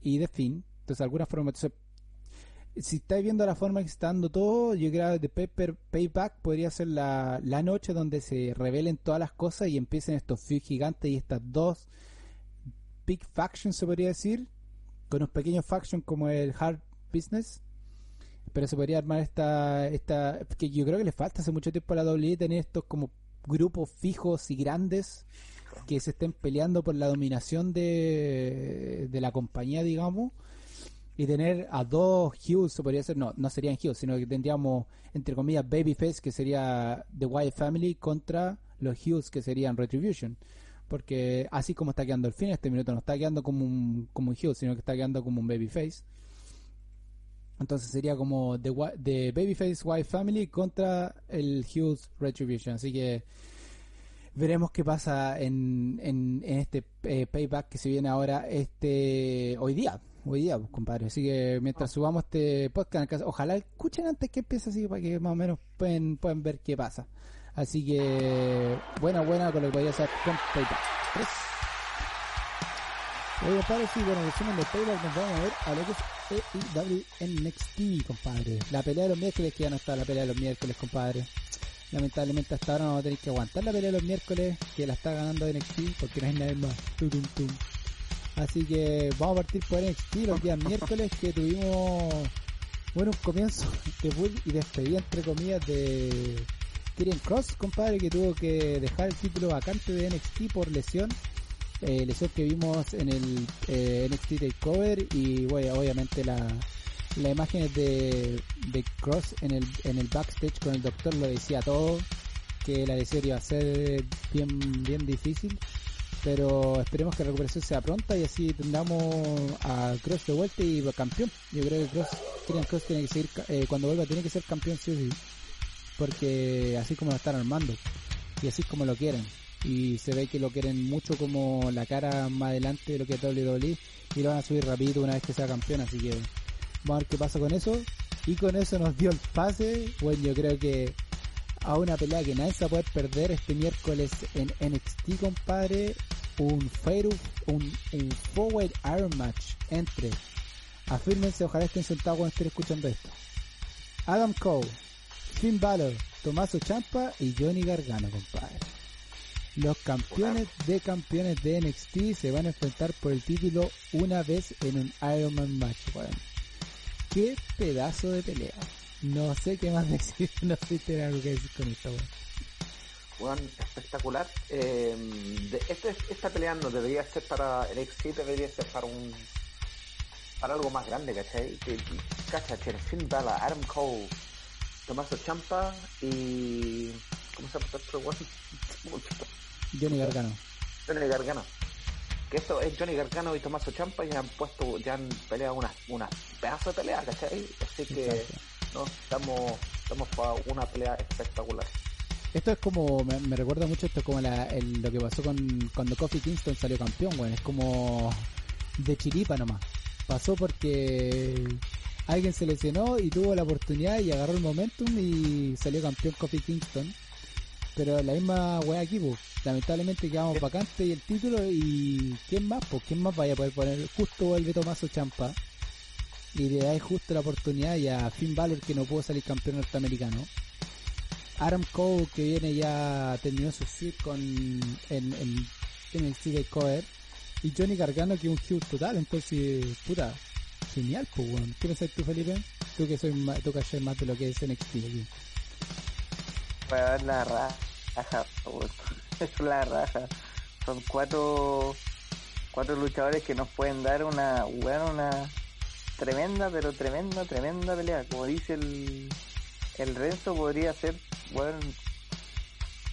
y de Finn. Entonces, de alguna forma, entonces, si estáis viendo la forma que está dando todo, yo creo que The Pay- Payback podría ser la, la noche donde se revelen todas las cosas y empiecen estos feuds gigantes y estas dos big factions, se podría decir, con unos pequeños factions como el Hard Business pero se podría armar esta, esta, que yo creo que le falta hace mucho tiempo a la WWE tener estos como grupos fijos y grandes que se estén peleando por la dominación de, de la compañía, digamos, y tener a dos Hughes, se podría ser, no, no serían Hughes, sino que tendríamos, entre comillas, Babyface, que sería The Wyatt Family, contra los Hughes, que serían Retribution. Porque así como está quedando el fin, este minuto no está quedando como un, como un Hughes, sino que está quedando como un Babyface. Entonces sería como The, The Babyface White Family contra el Hughes Retribution. Así que veremos qué pasa en, en, en este eh, payback que se viene ahora este hoy día. Hoy día, pues, compadre. Así que mientras subamos este podcast, ojalá escuchen antes que empiece así para que más o menos pueden, pueden ver qué pasa. Así que buena, buena con lo que podía hacer con payback. Tres. Oye, compadre, sí, bueno, en resumen de Payback nos vamos a ver a lo que es AEW NXT, compadre. La pelea de los miércoles, que ya no está la pelea de los miércoles, compadre. Lamentablemente hasta ahora vamos a tener que aguantar la pelea de los miércoles, que la está ganando NXT, porque no hay nadie más. Así que vamos a partir por NXT los días miércoles, que tuvimos, bueno, un comienzo de bull y despedida, entre comillas, de Tyrion Cross, compadre, que tuvo que dejar el título vacante de NXT por lesión eh, lesión que vimos en el eh, NXT Takeover y bueno, obviamente la, las imágenes de, de Cross en el, en el backstage con el doctor lo decía todo, que la lesión iba a ser bien, bien difícil, pero esperemos que la recuperación sea pronta y así tengamos a Cross de vuelta y campeón. Yo creo que Cross, Cross tiene que seguir, eh, cuando vuelva tiene que ser campeón sí sí, porque así como lo están armando y así como lo quieren y se ve que lo quieren mucho como la cara más adelante de lo que es WWE y lo van a subir rapidito una vez que sea campeón así que vamos a ver qué pasa con eso. Y con eso nos dio el pase. Bueno yo creo que a una pelea que nadie se va a poder perder este miércoles en NXT compadre un Fair un, un Forward Iron Match entre afírmense ojalá estén sentados cuando estén escuchando esto Adam Cole Finn Balor Tommaso Champa y Johnny Gargano compadre los campeones de campeones de NXT se van a enfrentar por el título una vez en un Iron Man match, weón. Qué pedazo de pelea. No sé qué más *laughs* decir, no sé si tiene algo que decir con esto, weón. Juan, espectacular. De- este, esta pelea no debería ser para NXT, debería ser para un para algo más grande, ¿cachai? Que, cacha, tiene Finn Balor, Adam Cole, Tommaso Champa y... ¿Cómo se llama este? *laughs* Johnny Gargano. Johnny Gargano. Que esto es Johnny Gargano y Tommaso Champa y han puesto, ya han peleado unas una pedazo de pelea, ¿cachai? Así que Exacto. no, estamos, estamos para una pelea espectacular. Esto es como, me, me recuerda mucho esto como la, el- lo que pasó con cuando Kofi Kingston salió campeón, weón. Es como de chiripa nomás. Pasó porque alguien se lesionó y tuvo la oportunidad y agarró el momentum y salió campeón Kofi Kingston. Pero la misma weá aquí, pues. Lamentablemente quedamos vacantes y el título y ¿quién más? Pues ¿quién más vaya a poder poner? Justo vuelve Tomaso Champa y le da justo la oportunidad y a Finn Balor que no pudo salir campeón norteamericano. Adam Cole que viene ya terminó su feud con en, en, en el City Cover y Johnny Gargano que un huge total entonces puta genial pues weón ¿qué pensás tú Felipe? tú que soy más, tú que más de lo que es NXT aquí dar la raja, weón. *laughs* es la raja. Son cuatro cuatro luchadores que nos pueden dar una bueno, una tremenda, pero tremenda, tremenda pelea. Como dice el, el Renzo, podría ser, bueno,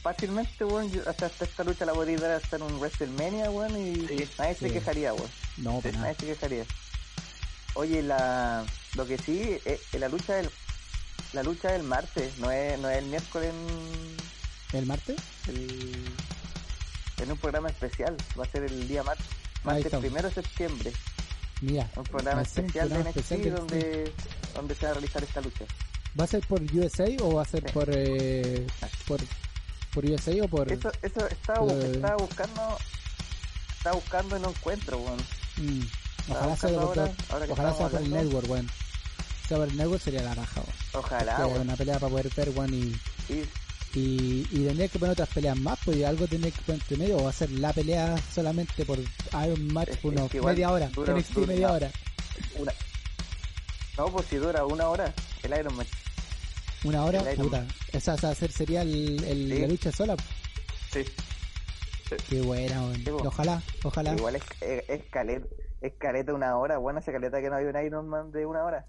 fácilmente, bueno, yo- hasta, hasta esta lucha la podría dar hasta en un WrestleMania, bueno, y Sí, nadie se sí. quejaría, bueno. no para Nadie se quejaría. Oye, la, lo que sí, eh, la lucha del, la lucha del martes, no es, no es el miércoles en, ¿el martes? el- en un programa especial, va a ser el día martes, martes primero de septiembre, mira un programa un especial programa de NXT especial de donde, donde se va a realizar esta lucha. ¿va a ser por USA o va a ser Sí. por eh, por por USA o por Eso, eso estaba, Eh. estaba buscando, estaba buscando y no encuentro, weón. Mm, ojalá sea ahora- ojalá sea por el network weón sea por el network sería la raja weón. Ojalá, weón. una pelea para poder ver weón y Sí, Y, y tendría que poner otras peleas más, pues algo tendría que poner entre medio, o hacer la pelea solamente por Iron Match, por unos media hora, dura- NXT dura- media hora. una... No, pues si dura una hora, el Iron Man. Una hora, El puta. Esa, esa ser- sería el, el- Sí. la lucha sola. Sí. Qué buena. Sí, po. Ojalá, ojalá. Igual es, es, es caleta, es caleta una hora, bueno, esa caleta que no hay un Iron Man de una hora.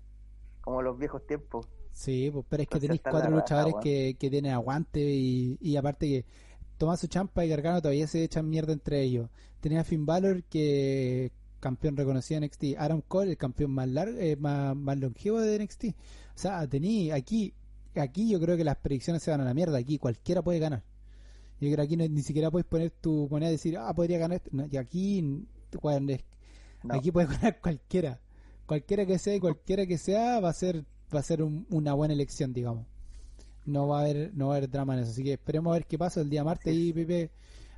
Como los viejos tiempos. Sí, pues, pero es que tenéis cuatro raja, luchadores que, que tienen aguante y, y aparte que Tomás Champa y Gargano todavía se echan mierda entre ellos. Tenía a Finn Balor que campeón reconocido en NXT, Adam Cole el campeón más largo, eh, más, más longevo de NXT. O sea, tení aquí, aquí yo creo que las predicciones se van a la mierda. Aquí cualquiera puede ganar. Yo creo que aquí no- ni siquiera puedes poner tu moneda y decir, ah, podría ganar. No, y aquí, es- No. Aquí puede ganar cualquiera. Cualquiera que sea y cualquiera que sea va a ser va a ser un- una buena elección, digamos. No va a haber no va a haber drama en eso. Así que esperemos a ver qué pasa el día martes y Pepe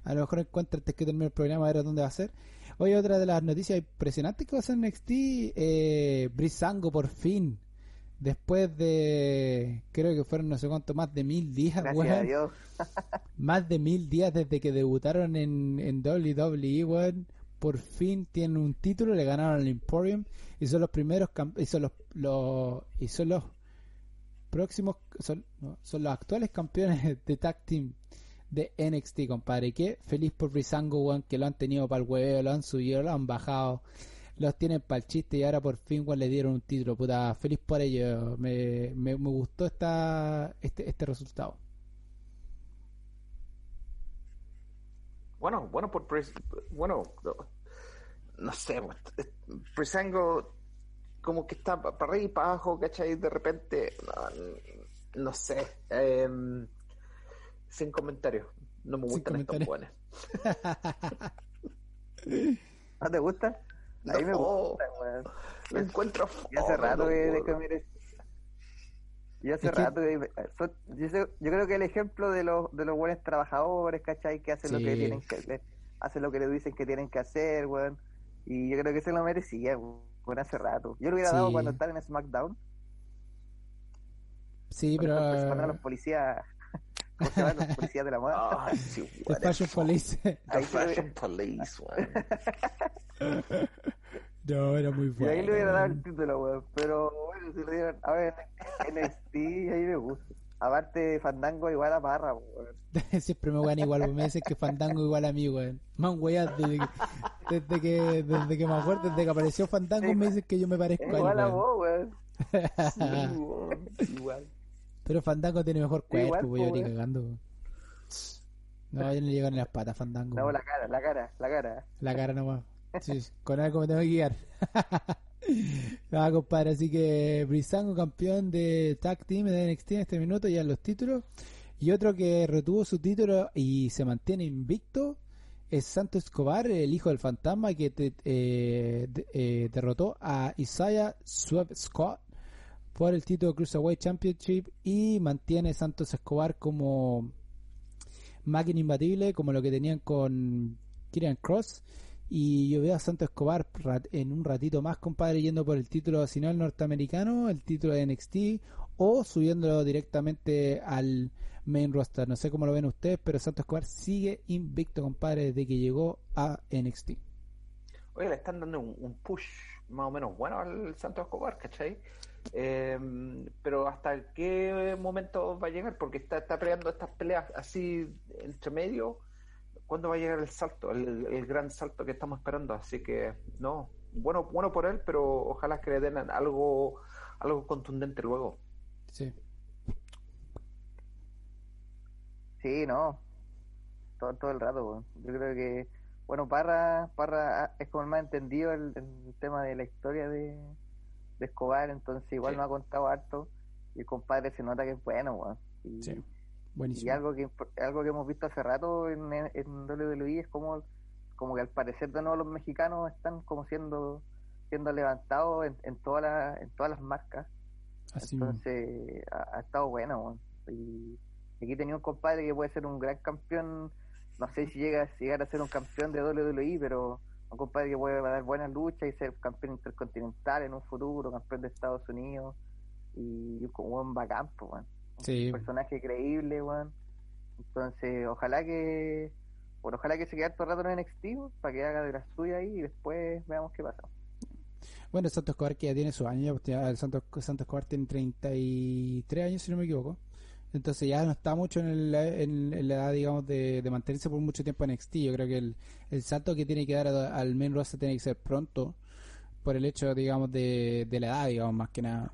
a lo mejor encuentra antes que termine el programa a ver dónde va a ser. Hoy otra de las noticias impresionantes que va a ser NXT, eh, Brisango por fin. Después de, creo que fueron no sé cuánto, más de mil días, Gracias a Dios. *laughs* Más de mil días desde que debutaron en, en WWE, weón. Por fin tienen un título, le ganaron al Emporium y son los primeros y son los, los son los próximos son, los actuales campeones *laughs* de tag team de NXT, compadre. Que feliz por Brisango, weón, que lo han tenido para el hueveo, lo han subido, lo han bajado, los tienen para el chiste y ahora por fin, weón, le dieron un título, puta, feliz por ello. Me, me, gustó esta, este, este resultado. Bueno, bueno, por bueno, no, sé, Breezango como que está para arriba y para abajo, ¿cachai? De repente, no, no sé, em, sin comentarios, no me gustan estos buenos. *laughs* ¿No te gusta? A mí me No. gusta, weón. Lo encuentro Y hace rato que, de Y hace rato que... son- yo, sé- yo creo que el ejemplo de los, de los buenos trabajadores, ¿cachai? Que hacen lo que tienen que hacen lo que le dicen que tienen que hacer, weón. Y yo creo que se lo merecía, weón, hace rato. Yo lo hubiera Sí. dado cuando estaba en SmackDown. Sí, cuando pero mandaron a los policías... *laughs* ¿Cómo se llaman? Los policías de la moda. *laughs* Ay, sí, The Fashion Police. The *laughs* Fashion Police, weón. no, era muy Y bueno. ahí le hubiera dado el título, weón. Pero bueno, si lo dieron. A ver, NXT, ahí me gusta. Aparte, Fandango igual a Parra, weón. *laughs* Siempre me wean igual, me dicen que Fandango igual a mí, weón. Man, weón, desde, que- desde que, desde que me acuerdo, desde que apareció Fandango, me dicen que yo me parezco Es a él, igual a weón. vos, weón. *laughs* Sí, weón, igual. Pero Fandango tiene mejor cuerpo, igual, voy a po, ir weón. cagando, weón. No, yo no le llego ni las patas, Fandango. No, weón. la cara, la cara, la cara. La cara nomás. Sí, con algo me tengo que guiar. *laughs* *laughs* Compadre, así que Brisango campeón de Tag Team de NXT en este minuto, ya en los títulos. Y otro que retuvo su título y se mantiene invicto es Santo Escobar, el hijo del fantasma, que te- eh, eh, derrotó a Isaiah Swerve Scott por el título Cruiserweight Championship y mantiene Santos Escobar como máquina imbatible, como lo que tenían con Kieran Cross. Y yo veo a Santos Escobar en un ratito más, compadre, yendo por el título, si no el norteamericano, el título de NXT, o subiéndolo directamente al main roster. No sé cómo lo ven ustedes, pero Santos Escobar sigue invicto, compadre, desde que llegó a NXT. Oye, le están dando un, un push más o menos bueno al Santos Escobar, ¿cachai? Eh, pero hasta qué momento va a llegar, porque está, está peleando estas peleas así entre medio. ¿Cuándo va a llegar el salto, el, el gran salto que estamos esperando? Así que, no, bueno, bueno por él, pero ojalá que le den algo, algo contundente luego. Sí. Sí, no. Todo, todo el rato, weón. Yo creo que, bueno, Parra, Parra es como el más entendido el, el tema de la historia de, de Escobar, entonces igual Sí. me ha contado harto. Y el compadre se nota que es bueno, weón. Y, Sí. Y algo que algo que hemos visto hace rato en, en WWE es como, como que al parecer de nuevo los mexicanos están como siendo siendo levantados en, en todas las en todas las marcas. Así. Entonces ha, ha estado bueno. Y aquí tenía un compadre que puede ser un gran campeón. No sé si llega a llegar a ser un campeón de WWE, pero un compadre que puede dar buenas luchas y ser campeón intercontinental en un futuro, campeón de Estados Unidos. Y un buen bacán, pues, weón. Un Sí. personaje creíble, weón. Entonces, ojalá que. Bueno, ojalá que se quede el rato en NXT, weón, para que haga de la suya ahí y después veamos qué pasa. Bueno, el Santos Escobar que ya tiene su año, el Santos, Santos Escobar tiene 33 años, si no me equivoco. Entonces ya no está mucho en, en, la edad, digamos, de, mantenerse por mucho tiempo en NXT. Yo creo que el, el salto que tiene que dar al main roster tiene que ser pronto, por el hecho, digamos, de, de la edad, digamos, más que nada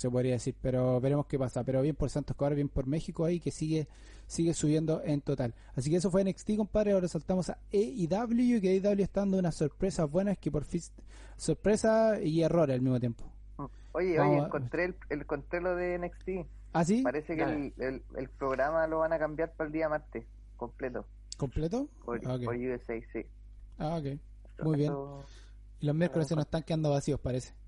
se podría decir, pero veremos qué pasa. Pero bien por Santos Escobar, bien por México ahí, que sigue sigue subiendo en total. Así que eso fue NXT, compadre. Ahora saltamos a AEW, que AEW está dando unas sorpresas buenas que por fin, sorpresa y error al mismo tiempo. Oye, oye, encontré el, encontré lo de NXT. ¿Ah, sí? Parece que el, el, programa lo van a cambiar para el día martes, completo. ¿Completo? Por, ah, USA, sí. Ah, ok. Muy bien. Y los miércoles se nos están quedando vacíos, parece.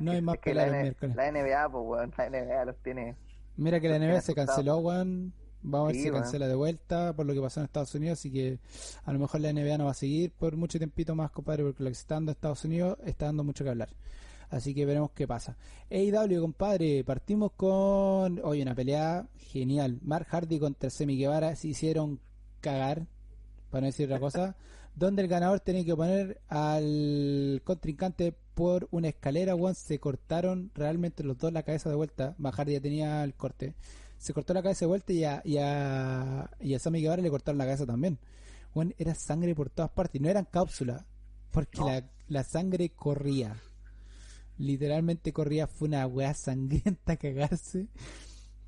No hay más que la, miércoles. La NBA, pues, weón, la NBA los tiene. Mira que la NBA se canceló, weón. Vamos a ver si se cancela de vuelta por lo que pasó en Estados Unidos, así que a lo mejor la NBA no va a seguir por mucho tiempito más, compadre, porque lo que está dando en Estados Unidos está dando mucho que hablar. Así que veremos qué pasa. AEW, compadre, partimos con, hoy una pelea genial. Mark Hardy contra Semi Guevara se hicieron cagar, para no decir otra cosa, *laughs* donde el ganador tenía que poner al contrincante por una escalera, one, se cortaron realmente los dos la cabeza de vuelta. Hardy ya tenía el corte se cortó la cabeza de vuelta y a, y a, y a Sammy Guevara le cortaron la cabeza también. Bueno, era sangre por todas partes, no eran cápsulas, porque la, la, sangre corría. Literalmente corría, fue una weá sangrienta *laughs* cagarse,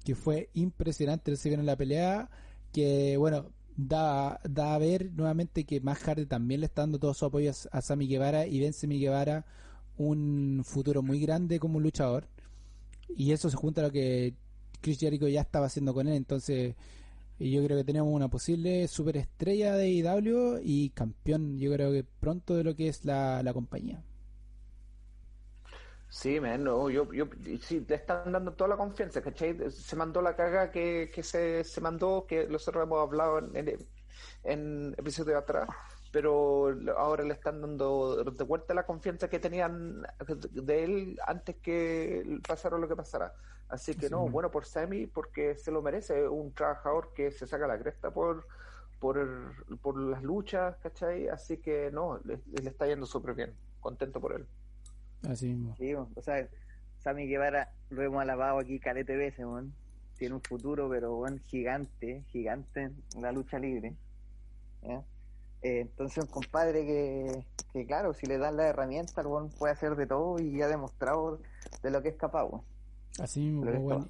que fue impresionante. Se vieron la pelea, que bueno, da, da a ver nuevamente que más tarde también le está dando todo su apoyo a, a Sammy Guevara y ven Sammy Guevara un futuro muy grande como luchador. Y eso se junta a lo que Chris Jericho ya estaba haciendo con él, entonces yo creo que tenemos una posible superestrella de IW y campeón, yo creo que pronto de lo que es la, compañía. Sí, man, no, yo, yo, sí, le están dando toda la confianza, ¿cachai? Se mandó la caga que, que se, se mandó, que nosotros hemos hablado en, en, en episodios atrás, pero ahora le están dando de vuelta la confianza que tenían de él antes que pasara lo que pasara. Así que no, bueno por Sammy porque se lo merece, un trabajador que se saca la cresta por por, por las luchas, ¿cachai? Así que no, le, está yendo súper bien, contento por él. Así mismo. Sí, o sea, Sammy Guevara lo hemos alabado aquí calete veces, tiene un futuro, pero bueno, gigante, gigante en la lucha libre. ¿eh? Eh, entonces, un compadre que, que, claro, si le dan la herramienta, el puede hacer de todo y ha demostrado de lo que es capaz. Así mismo, pues,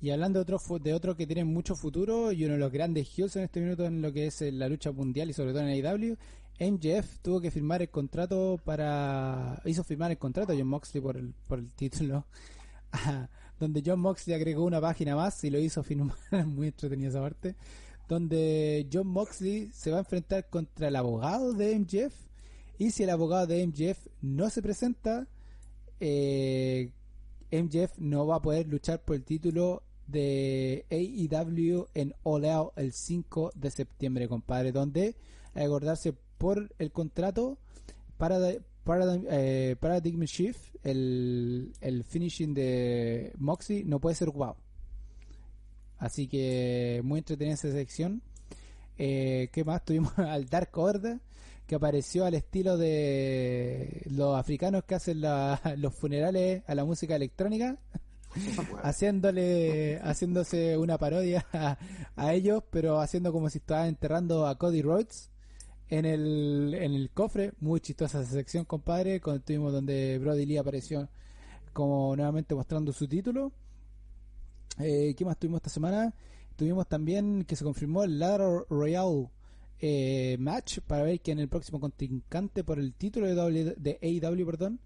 Y hablando de otro, de otro que tiene mucho futuro y uno de los grandes heels en este minuto en lo que es la lucha mundial y sobre todo en AEW, MJF tuvo que firmar el contrato para. hizo firmar el contrato a John Moxley por el, por el título. *laughs* donde John Moxley agregó una página más y lo hizo firmar. *laughs* Muy entretenida esa parte donde John Moxley se va a enfrentar contra el abogado de MJF y si el abogado de MJF no se presenta, eh, MJF no va a poder luchar por el título de AEW en All Out el 5 de septiembre, compadre, donde acordarse por el contrato para Paradigm, eh, Paradigm Shift, el, el finishing de Moxley no puede ser wow. Así que muy entretenida esa sección. Eh, ¿Qué más? *laughs* Tuvimos al Dark Order, que apareció al estilo de los africanos que hacen *laughs* los funerales a la música electrónica. *laughs* haciéndole haciéndose una parodia a, ellos pero haciendo como si estaban enterrando a Cody Rhodes en el, en el cofre muy chistosa esa sección compadre cuando estuvimos donde Brody Lee apareció como nuevamente mostrando su título eh, ¿Qué más tuvimos esta semana? Tuvimos también que se confirmó el Ladder Royale eh, match para ver quién el próximo contrincante por el título de, de AEW, perdón,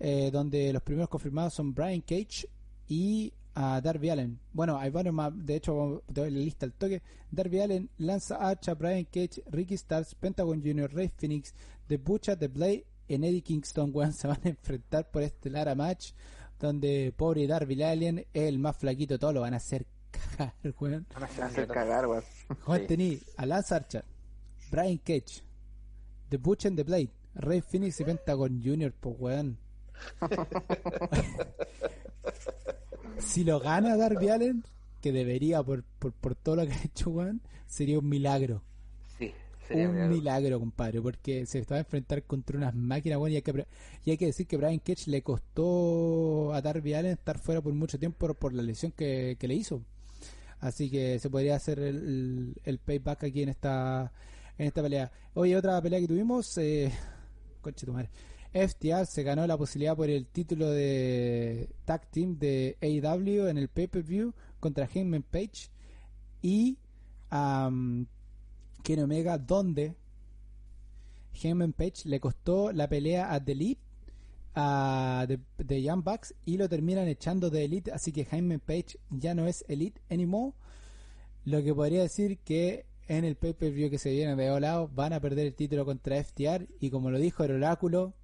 eh, donde los primeros confirmados son Brian Cage y a Darby Allen. Bueno, hay varios más, de hecho, te doy la lista al toque. Darby Allen, Lanza Archer, Brian Cage, Ricky Starks, Pentagon Jr., Ray Phoenix, The Butcher, The Blade en Eddie Kingston, *laughs* se van a enfrentar por este Lara match donde pobre Darby Allen es el más flaquito de todo, lo van a hacer cagar, weón. Van a hacer cagar, weón. Juan tení a Lance Archer, Brian Cage, The Butch and the Blade, Ray Phoenix y Pentagon Jr., pues weón. *laughs* si lo gana Darby Allen, que debería por, por, por todo lo que ha hecho, weón, sería un milagro. Un milagro, compadre, porque se estaba a enfrentar contra unas máquinas, bueno, y hay que, y hay que decir que Brian Ketch le costó a Darby Allen estar fuera por mucho tiempo por, la lesión que, le hizo. Así que se podría hacer el, el, payback aquí en esta en esta pelea. Oye, otra pelea que tuvimos, eh, coche tu madre. FTR se ganó la posibilidad por el título de tag team de AEW en el pay-per-view contra Heyman Page y um, Ken Omega, donde Heyman Page le costó la pelea a The Elite a de, Young Bucks y lo terminan echando de Elite, así que Heyman Page ya no es Elite anymore. Lo que podría decir que en el pay-per-view que se viene de lado van a perder el título contra FTR y como lo dijo el oráculo,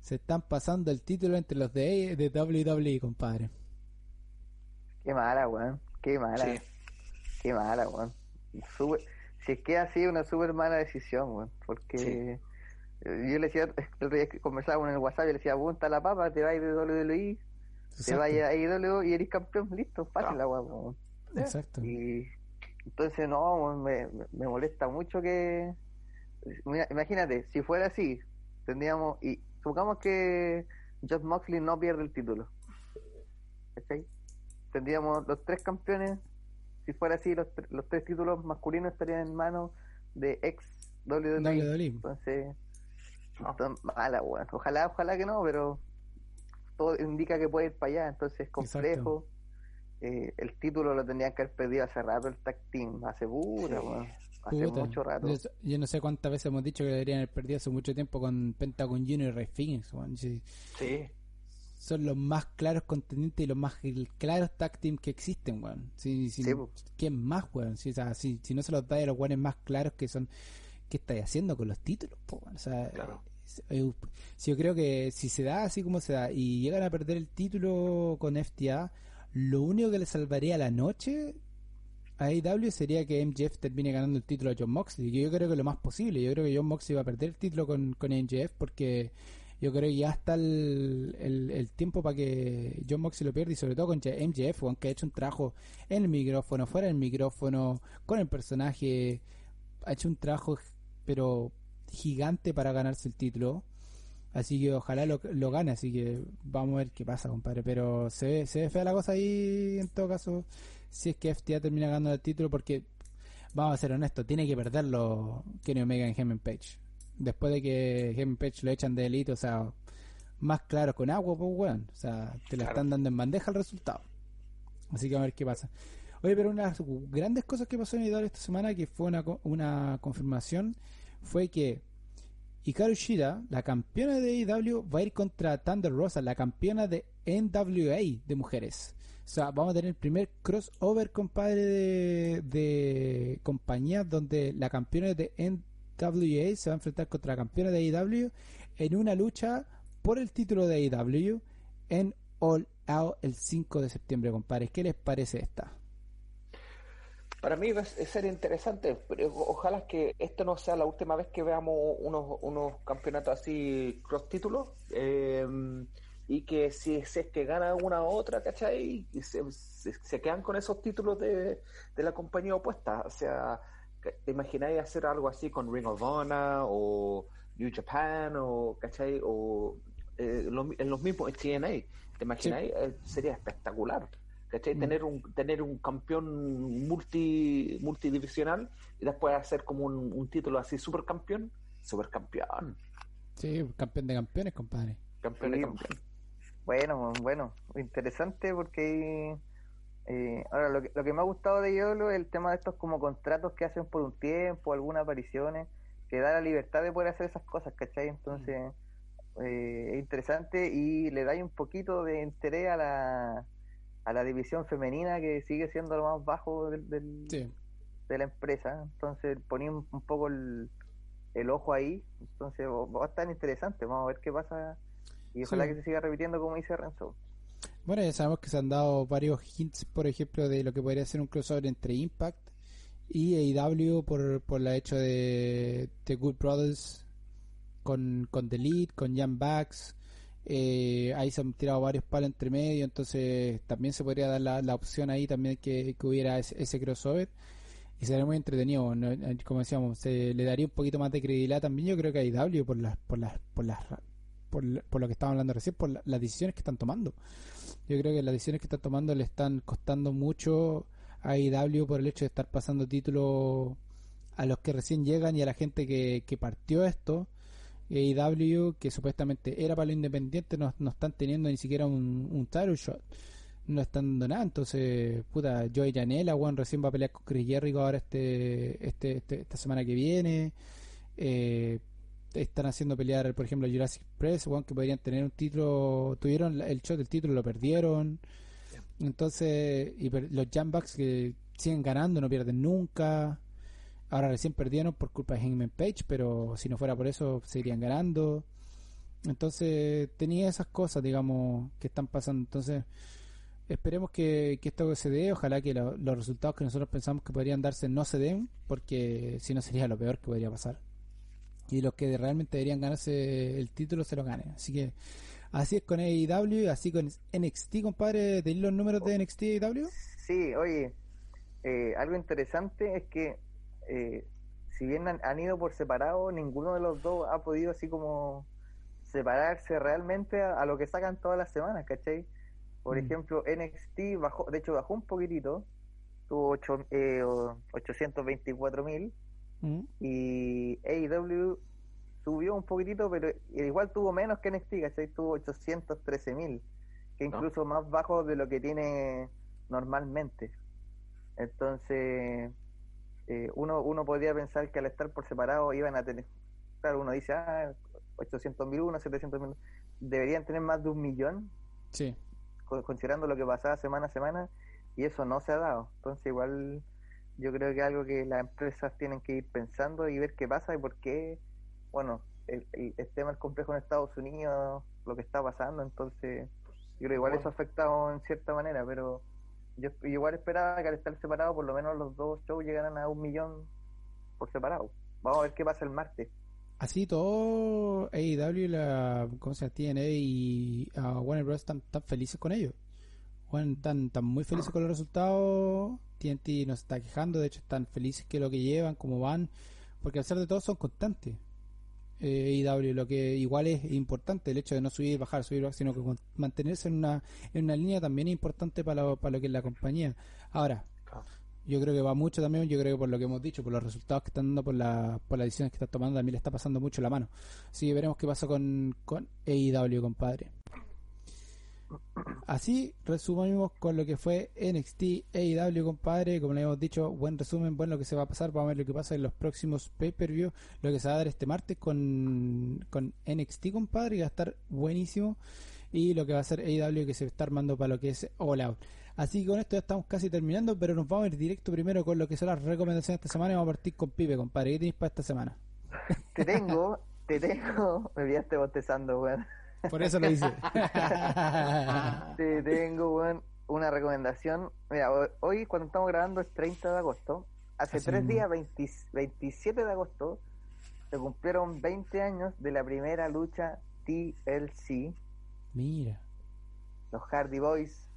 se están pasando el título entre los de, de WWE, compadre. Qué mala, weón. Qué mala. Qué mala, weón. Si es que ha sido una súper mala decisión, weón. Porque yo le decía, el día que conversaba con el WhatsApp, y le decía, apunta la papa, te vas de WWE, te vas a IW y eres campeón, listo, fácil la weón. Exacto. Y entonces, no, me, me molesta mucho que. imagínate, si fuera así, tendríamos. y supongamos que Josh Moxley no pierde el título. ¿Cachai? Tendríamos los tres campeones, si fuera así, los, los tres títulos masculinos estarían en manos de ex WWE. Entonces, mala, weón. Ojalá, ojalá que no, pero todo indica que puede ir para allá, entonces es complejo. Eh, el título lo tendrían que haber pedido hace rato el tag team, hace weón. Hace mucho rato. Yo, no sé cuántas veces hemos dicho que deberían haber perdido hace mucho tiempo con Pentagon Junior y Rey Phoenix, sí. Son los más claros contendientes y los más claros tag team que existen, weón. Sí, sí, ¿Quién más, weón? Si, si, no se los da a los weones más claros que son, ¿qué estáis haciendo con los títulos? O sea, eh, si yo creo que si se da así como se da y llegan a perder el título con FTA, lo único que le salvaría la noche a AEW sería que MJF termine ganando el título a John Moxley, que yo creo que lo más posible. Yo creo que John Moxley va a perder el título con, con MJF porque yo creo que ya está el, el, tiempo para que John Moxley lo pierda y sobre todo con MJF, aunque ha hecho un trabajo en el micrófono, fuera del micrófono, con el personaje, ha hecho un trabajo pero gigante para ganarse el título. Así que ojalá lo, lo gane, así que vamos a ver qué pasa, compadre. Pero se ve, se ve fea la cosa ahí en todo caso si es que FTA termina ganando el título porque, vamos a ser honestos, tiene que perderlo Kenny Omega en Hemen Page. Después de que Hemen Page lo echan de elite, o sea, más claro con agua, pues weón. O sea, te lo están dando en bandeja el resultado. Así que a ver qué pasa. Oye, pero una de las grandes cosas que pasó en IW esta semana, que fue una, una confirmación, fue que Hikaru Shida, la campeona de IW, va a ir contra Thunder Rosa, la campeona de NWA de mujeres. O sea, vamos a tener el primer crossover, compadre, de, de compañías donde la campeona de NWA se va a enfrentar contra la campeona de AEW en una lucha por el título de AEW en All Out el 5 de septiembre, compadre. ¿Qué les parece esta? Para mí va a ser interesante. Ojalá que esto no sea la última vez que veamos unos, unos campeonatos así cross títulos. Eh, y que si, es que gana una u otra, ¿cachai? Y se, se, quedan con esos títulos de, de, la compañía opuesta. O sea, ¿te imagináis hacer algo así con Ring of Honor o New Japan o, ¿cachai? O eh, en los mismos TNA. ¿Te imagináis? Eh, sería espectacular. ¿cachai? Mm. Tener un tener un campeón multi multidivisional y después hacer como un, un título así super campeón, super campeón. Sí, campeón de campeones, compadre. Campeón de campeones. Bueno, bueno, interesante porque eh, ahora lo que, lo que me ha gustado de Yolo es el tema de estos como contratos que hacen por un tiempo, algunas apariciones, que da la libertad de poder hacer esas cosas, ¿cachai? Entonces eh, es interesante y le da un poquito de interés a la, a la división femenina que sigue siendo lo más bajo del, de la empresa. Entonces poní un, poco el, el ojo ahí, entonces va a estar interesante, vamos a ver qué pasa y ojalá que se siga repitiendo como dice Renzo. Bueno, ya sabemos que se han dado varios hints, por ejemplo, de lo que podría ser un crossover entre Impact y AEW por, por la hecho de The Good Brothers con, con The Lead, con Young Bucks. Eh, ahí se han tirado varios palos entre medio, entonces también se podría dar la, la opción ahí también que, que hubiera ese, crossover. y sería muy entretenido. ¿no? Eh, Como decíamos, se le daría un poquito más de credibilidad también, yo creo que a IW por las, por las, por las, por, por lo que estábamos hablando recién, por la- las decisiones que están tomando. Yo creo que las decisiones que están tomando le están costando mucho a IW por el hecho de estar pasando títulos a los que recién llegan y a la gente que, partió esto. AEW, que supuestamente era para lo independiente, no, no están teniendo ni siquiera un, un title shot. No están dando nada. Entonces, puta, Joey Janela, Juan recién va a pelear con Chris Jericho ahora este, este, este- esta semana que viene. Eh, están haciendo pelear, por ejemplo, Jurassic Express, Juan, que podrían tener un título. Tuvieron el shot del título, lo perdieron. Entonces, y los Jambucks que siguen ganando, no pierden nunca. Ahora recién perdieron por culpa de Hangman Page, pero si no fuera por eso, seguirían ganando. Entonces, tenía esas cosas, digamos, que están pasando. Entonces, esperemos que, que esto se dé. Ojalá que lo- los resultados que nosotros pensamos que podrían darse no se den, porque si no sería lo peor que podría pasar. Y los que realmente deberían ganarse el título se lo ganen. Así que, así es con AEW, así con NXT, compadre. ¿Tenéis los números de NXT y AEW? Sí, oye, eh, algo interesante es que eh, si bien han, han ido por separado, ninguno de los dos ha podido así como separarse realmente a, a lo que sacan todas las semanas, ¿cachai? Por Mm. ejemplo, NXT bajó, de hecho bajó un poquitito, tuvo ocho, eh, o- 824 mil Mm. y AEW subió un poquitito, pero igual tuvo menos que NXT, ¿cachai? Tuvo 813 mil, que No. incluso más bajo de lo que tiene normalmente. Entonces, eh, uno, uno podría pensar que al estar por separado iban a tener, claro, uno dice, ah, 800 mil uno, 700 mil, deberían tener más de un millón, Sí. co- considerando lo que pasaba semana a semana, y eso no se ha dado. Entonces, igual yo creo que es algo que las empresas tienen que ir pensando y ver qué pasa y por qué, bueno, el, el, el tema es complejo en Estados Unidos, lo que está pasando, entonces yo creo que igual Bueno. eso ha afectado en cierta manera, pero yo igual esperaba que al estar separado por lo menos los dos shows llegaran a un millón por separado. Vamos a ver qué pasa el martes. Así todo AEW, la, ¿cómo se llama? TNA y ah, Warner Bros. Están, están felices con ellos. Bueno, están, están muy felices con los resultados. TNT nos está quejando, de hecho están felices que lo que llevan, cómo van, porque al ser de todo son constantes. Eh, AEW, lo que igual es importante, el hecho de no subir, bajar, subir, bajar, sino que mantenerse en una, en una línea también es importante para lo, para lo que es la compañía. Ahora, yo creo que va mucho también, yo creo que por lo que hemos dicho, por los resultados que están dando, por, la, por las decisiones que están tomando, también le está pasando mucho la mano. Así que veremos qué pasa con, con AEW, compadre. Así resumimos con lo que fue NXT AEW, compadre. Como le hemos dicho, buen resumen, bueno lo que se va a pasar. Vamos a ver lo que pasa en los próximos pay-per-view. Lo que se va a dar este martes con, con NXT, compadre, que va a estar buenísimo. Y lo que va a ser AEW, que se está armando para lo que es All Out. Así que con esto ya estamos casi terminando, pero nos vamos a ir directo primero con lo que son las recomendaciones de esta semana. Y vamos a partir con Pipe, compadre. ¿Qué tenéis para esta semana? Te tengo, te tengo, me pillaste bostezando, weón. Por eso lo hice. *laughs* Te tengo, weón, una recomendación. Mira, ho- hoy cuando estamos grabando es 30 de agosto. Hace Así tres días, 20 27 de agosto, se cumplieron 20 años de la primera lucha TLC. Mira. Los Hardy Boys,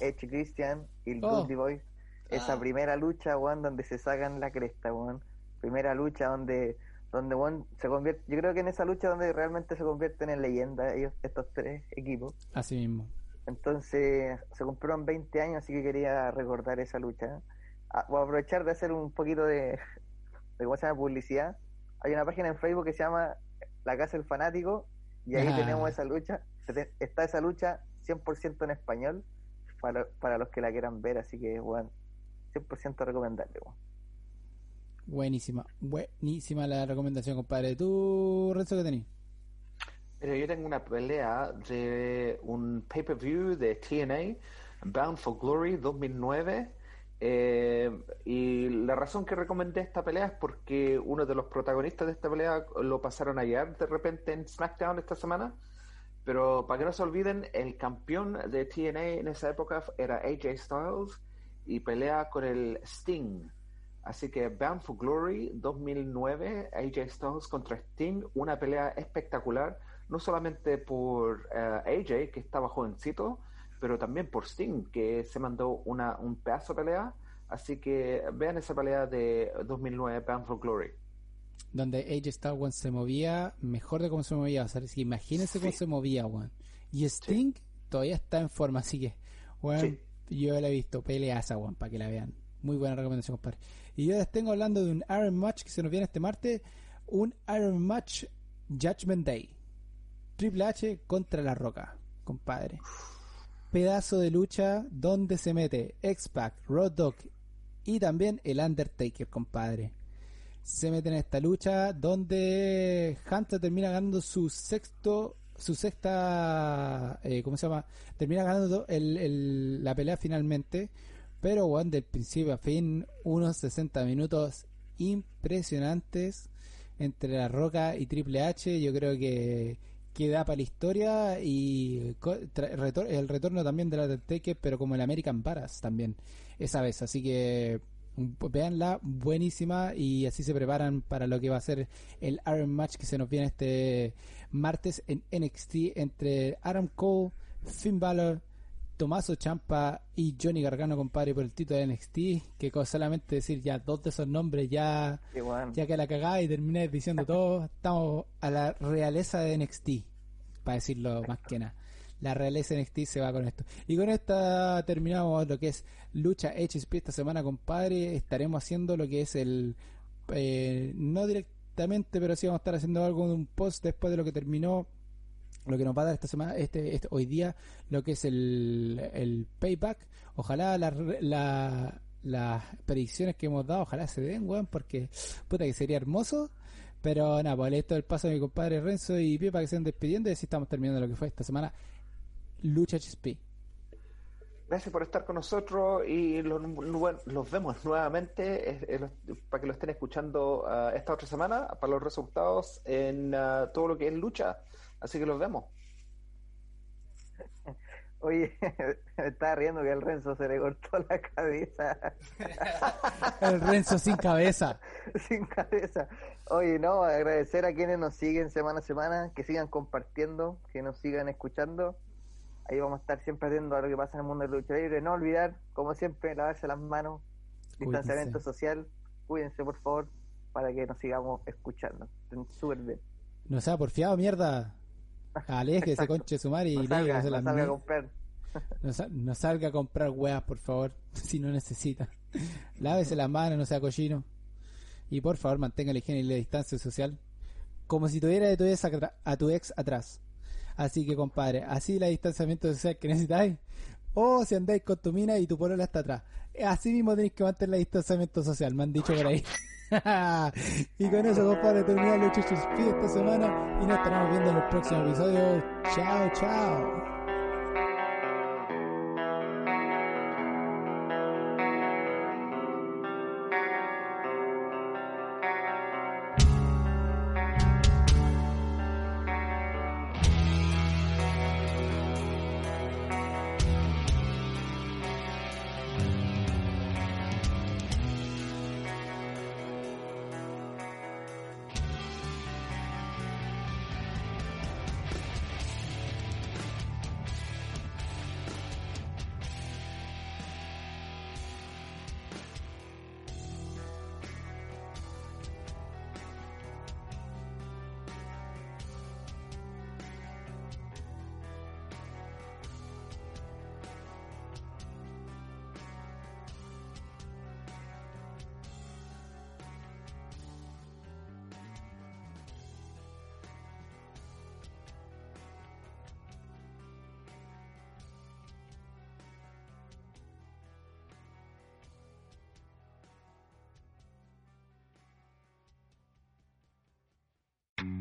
Edge Christian y el Oh. Boys. Esa Ah. primera lucha, weón, donde se sacan la cresta, weón. Primera lucha donde, donde weón, se convierte. Yo creo que en esa lucha donde realmente se convierten en leyenda ellos, estos tres equipos. Así mismo. Entonces se cumplieron 20 años, así que quería recordar esa lucha. Ah, voy a aprovechar de hacer un poquito de, *laughs* de ¿cómo se llama? publicidad. Hay una página en Facebook que se llama La Casa del Fanático y ahí Ah. tenemos esa lucha. Está esa lucha 100% en español para, para los que la quieran ver, así que bueno, 100% recomendable. weón. Buenísima, buenísima la recomendación, compadre. ¿Tú, Renzo, qué tenés? Mira, yo tengo una pelea de un pay-per-view de TNA, Bound for Glory 2009. eh, y la razón que recomendé esta pelea es porque uno de los protagonistas de esta pelea lo pasaron ayer de repente en SmackDown esta semana. Pero para que no se olviden, el campeón de TNA en esa época era AJ Styles y pelea con el Sting. Así que Bound for Glory 2009, AJ Styles contra Sting, una pelea espectacular, no solamente por eh, AJ, que estaba jovencito, pero también por Sting, que se mandó una, un pedazo de pelea. Así que vean esa pelea de 2009, Bound for Glory. Donde AJ Styles se movía mejor de cómo se movía. O sea, imagínense cómo se movía, Juan. Y Sting todavía está en forma, así que, bueno, yo la he visto. Pelea esa, Juan, para que la vean. Muy buena recomendación, compadre. Y yo les tengo hablando de un Iron Match que se nos viene este martes. Un Iron Match Judgment Day. Triple H contra La Roca, compadre. Pedazo de lucha donde se mete X-Pac, Road Dog y también el Undertaker, compadre. Se mete en esta lucha donde Hunter termina ganando su sexto, su sexta, eh, ¿cómo se llama? Termina ganando el, la pelea finalmente, pero bueno, del principio a fin, unos 60 minutos impresionantes entre La Roca y Triple H. Yo creo que queda para la historia y el retorno también de la Undertaker, pero como el American Paras también esa vez. Así que veanla, buenísima y así se preparan para lo que va a ser el Iron Match que se nos viene este martes en NXT entre Adam Cole, Finn Balor, Tomaso Champa y Johnny Gargano, compadre, por el título de NXT, que solamente decir ya dos de esos nombres ya, ya que la cagada y terminé diciendo todo, estamos a la realeza de NXT, para decirlo más que nada la realeza NXT se va con esto. Y con esta terminamos lo que es lucha HSP esta semana, compadre. Estaremos haciendo lo que es el. Eh, no directamente, pero sí vamos a estar haciendo algo de un post después de lo que terminó. Lo que nos va a dar esta semana, este, este hoy día, lo que es el, el payback. Ojalá la, las predicciones que hemos dado, ojalá se den, weón, porque puta que sería hermoso. Pero nada, pues esto el paso de mi compadre Renzo y Pepa que se despidiendo y así estamos terminando lo que fue esta semana Lucha HSP. Gracias por estar con nosotros y los, vemos nuevamente para que lo estén escuchando ah, esta otra semana para los resultados en ah, todo lo que es lucha. Así que los vemos. *laughs* Oye, *laughs* me estaba riendo que el Renzo se le cortó la cabeza. *laughs* el Renzo sin cabeza. sin cabeza. Oye, no, agradecer a quienes nos siguen semana a semana, que sigan compartiendo, que nos sigan escuchando Ahí vamos a estar siempre atentos a lo que pasa en el mundo de la lucha libre. No olvidar, como siempre, lavarse las manos, distanciamiento social. Cuídense, por favor, para que nos sigamos escuchando. Súper bien. No sea porfiado, mierda. Ese conche sumar y no salga, no salga a comprar. No, salga a comprar weas, por favor, *laughs* si no necesita. Lávese las manos, no sea cochino. Y por favor, mantenga la higiene y la distancia social. Como si tuviera de tu a tu ex atrás. Así que, compadre, así la distanciamiento social que necesitáis. O si andáis con tu mina y tu polola está atrás. Así mismo tenéis que mantener el distanciamiento social, me han dicho por ahí. *laughs* y con eso, compadre, terminamos los chuchos esta semana y nos estaremos viendo en el próximo episodio. Chao, chao.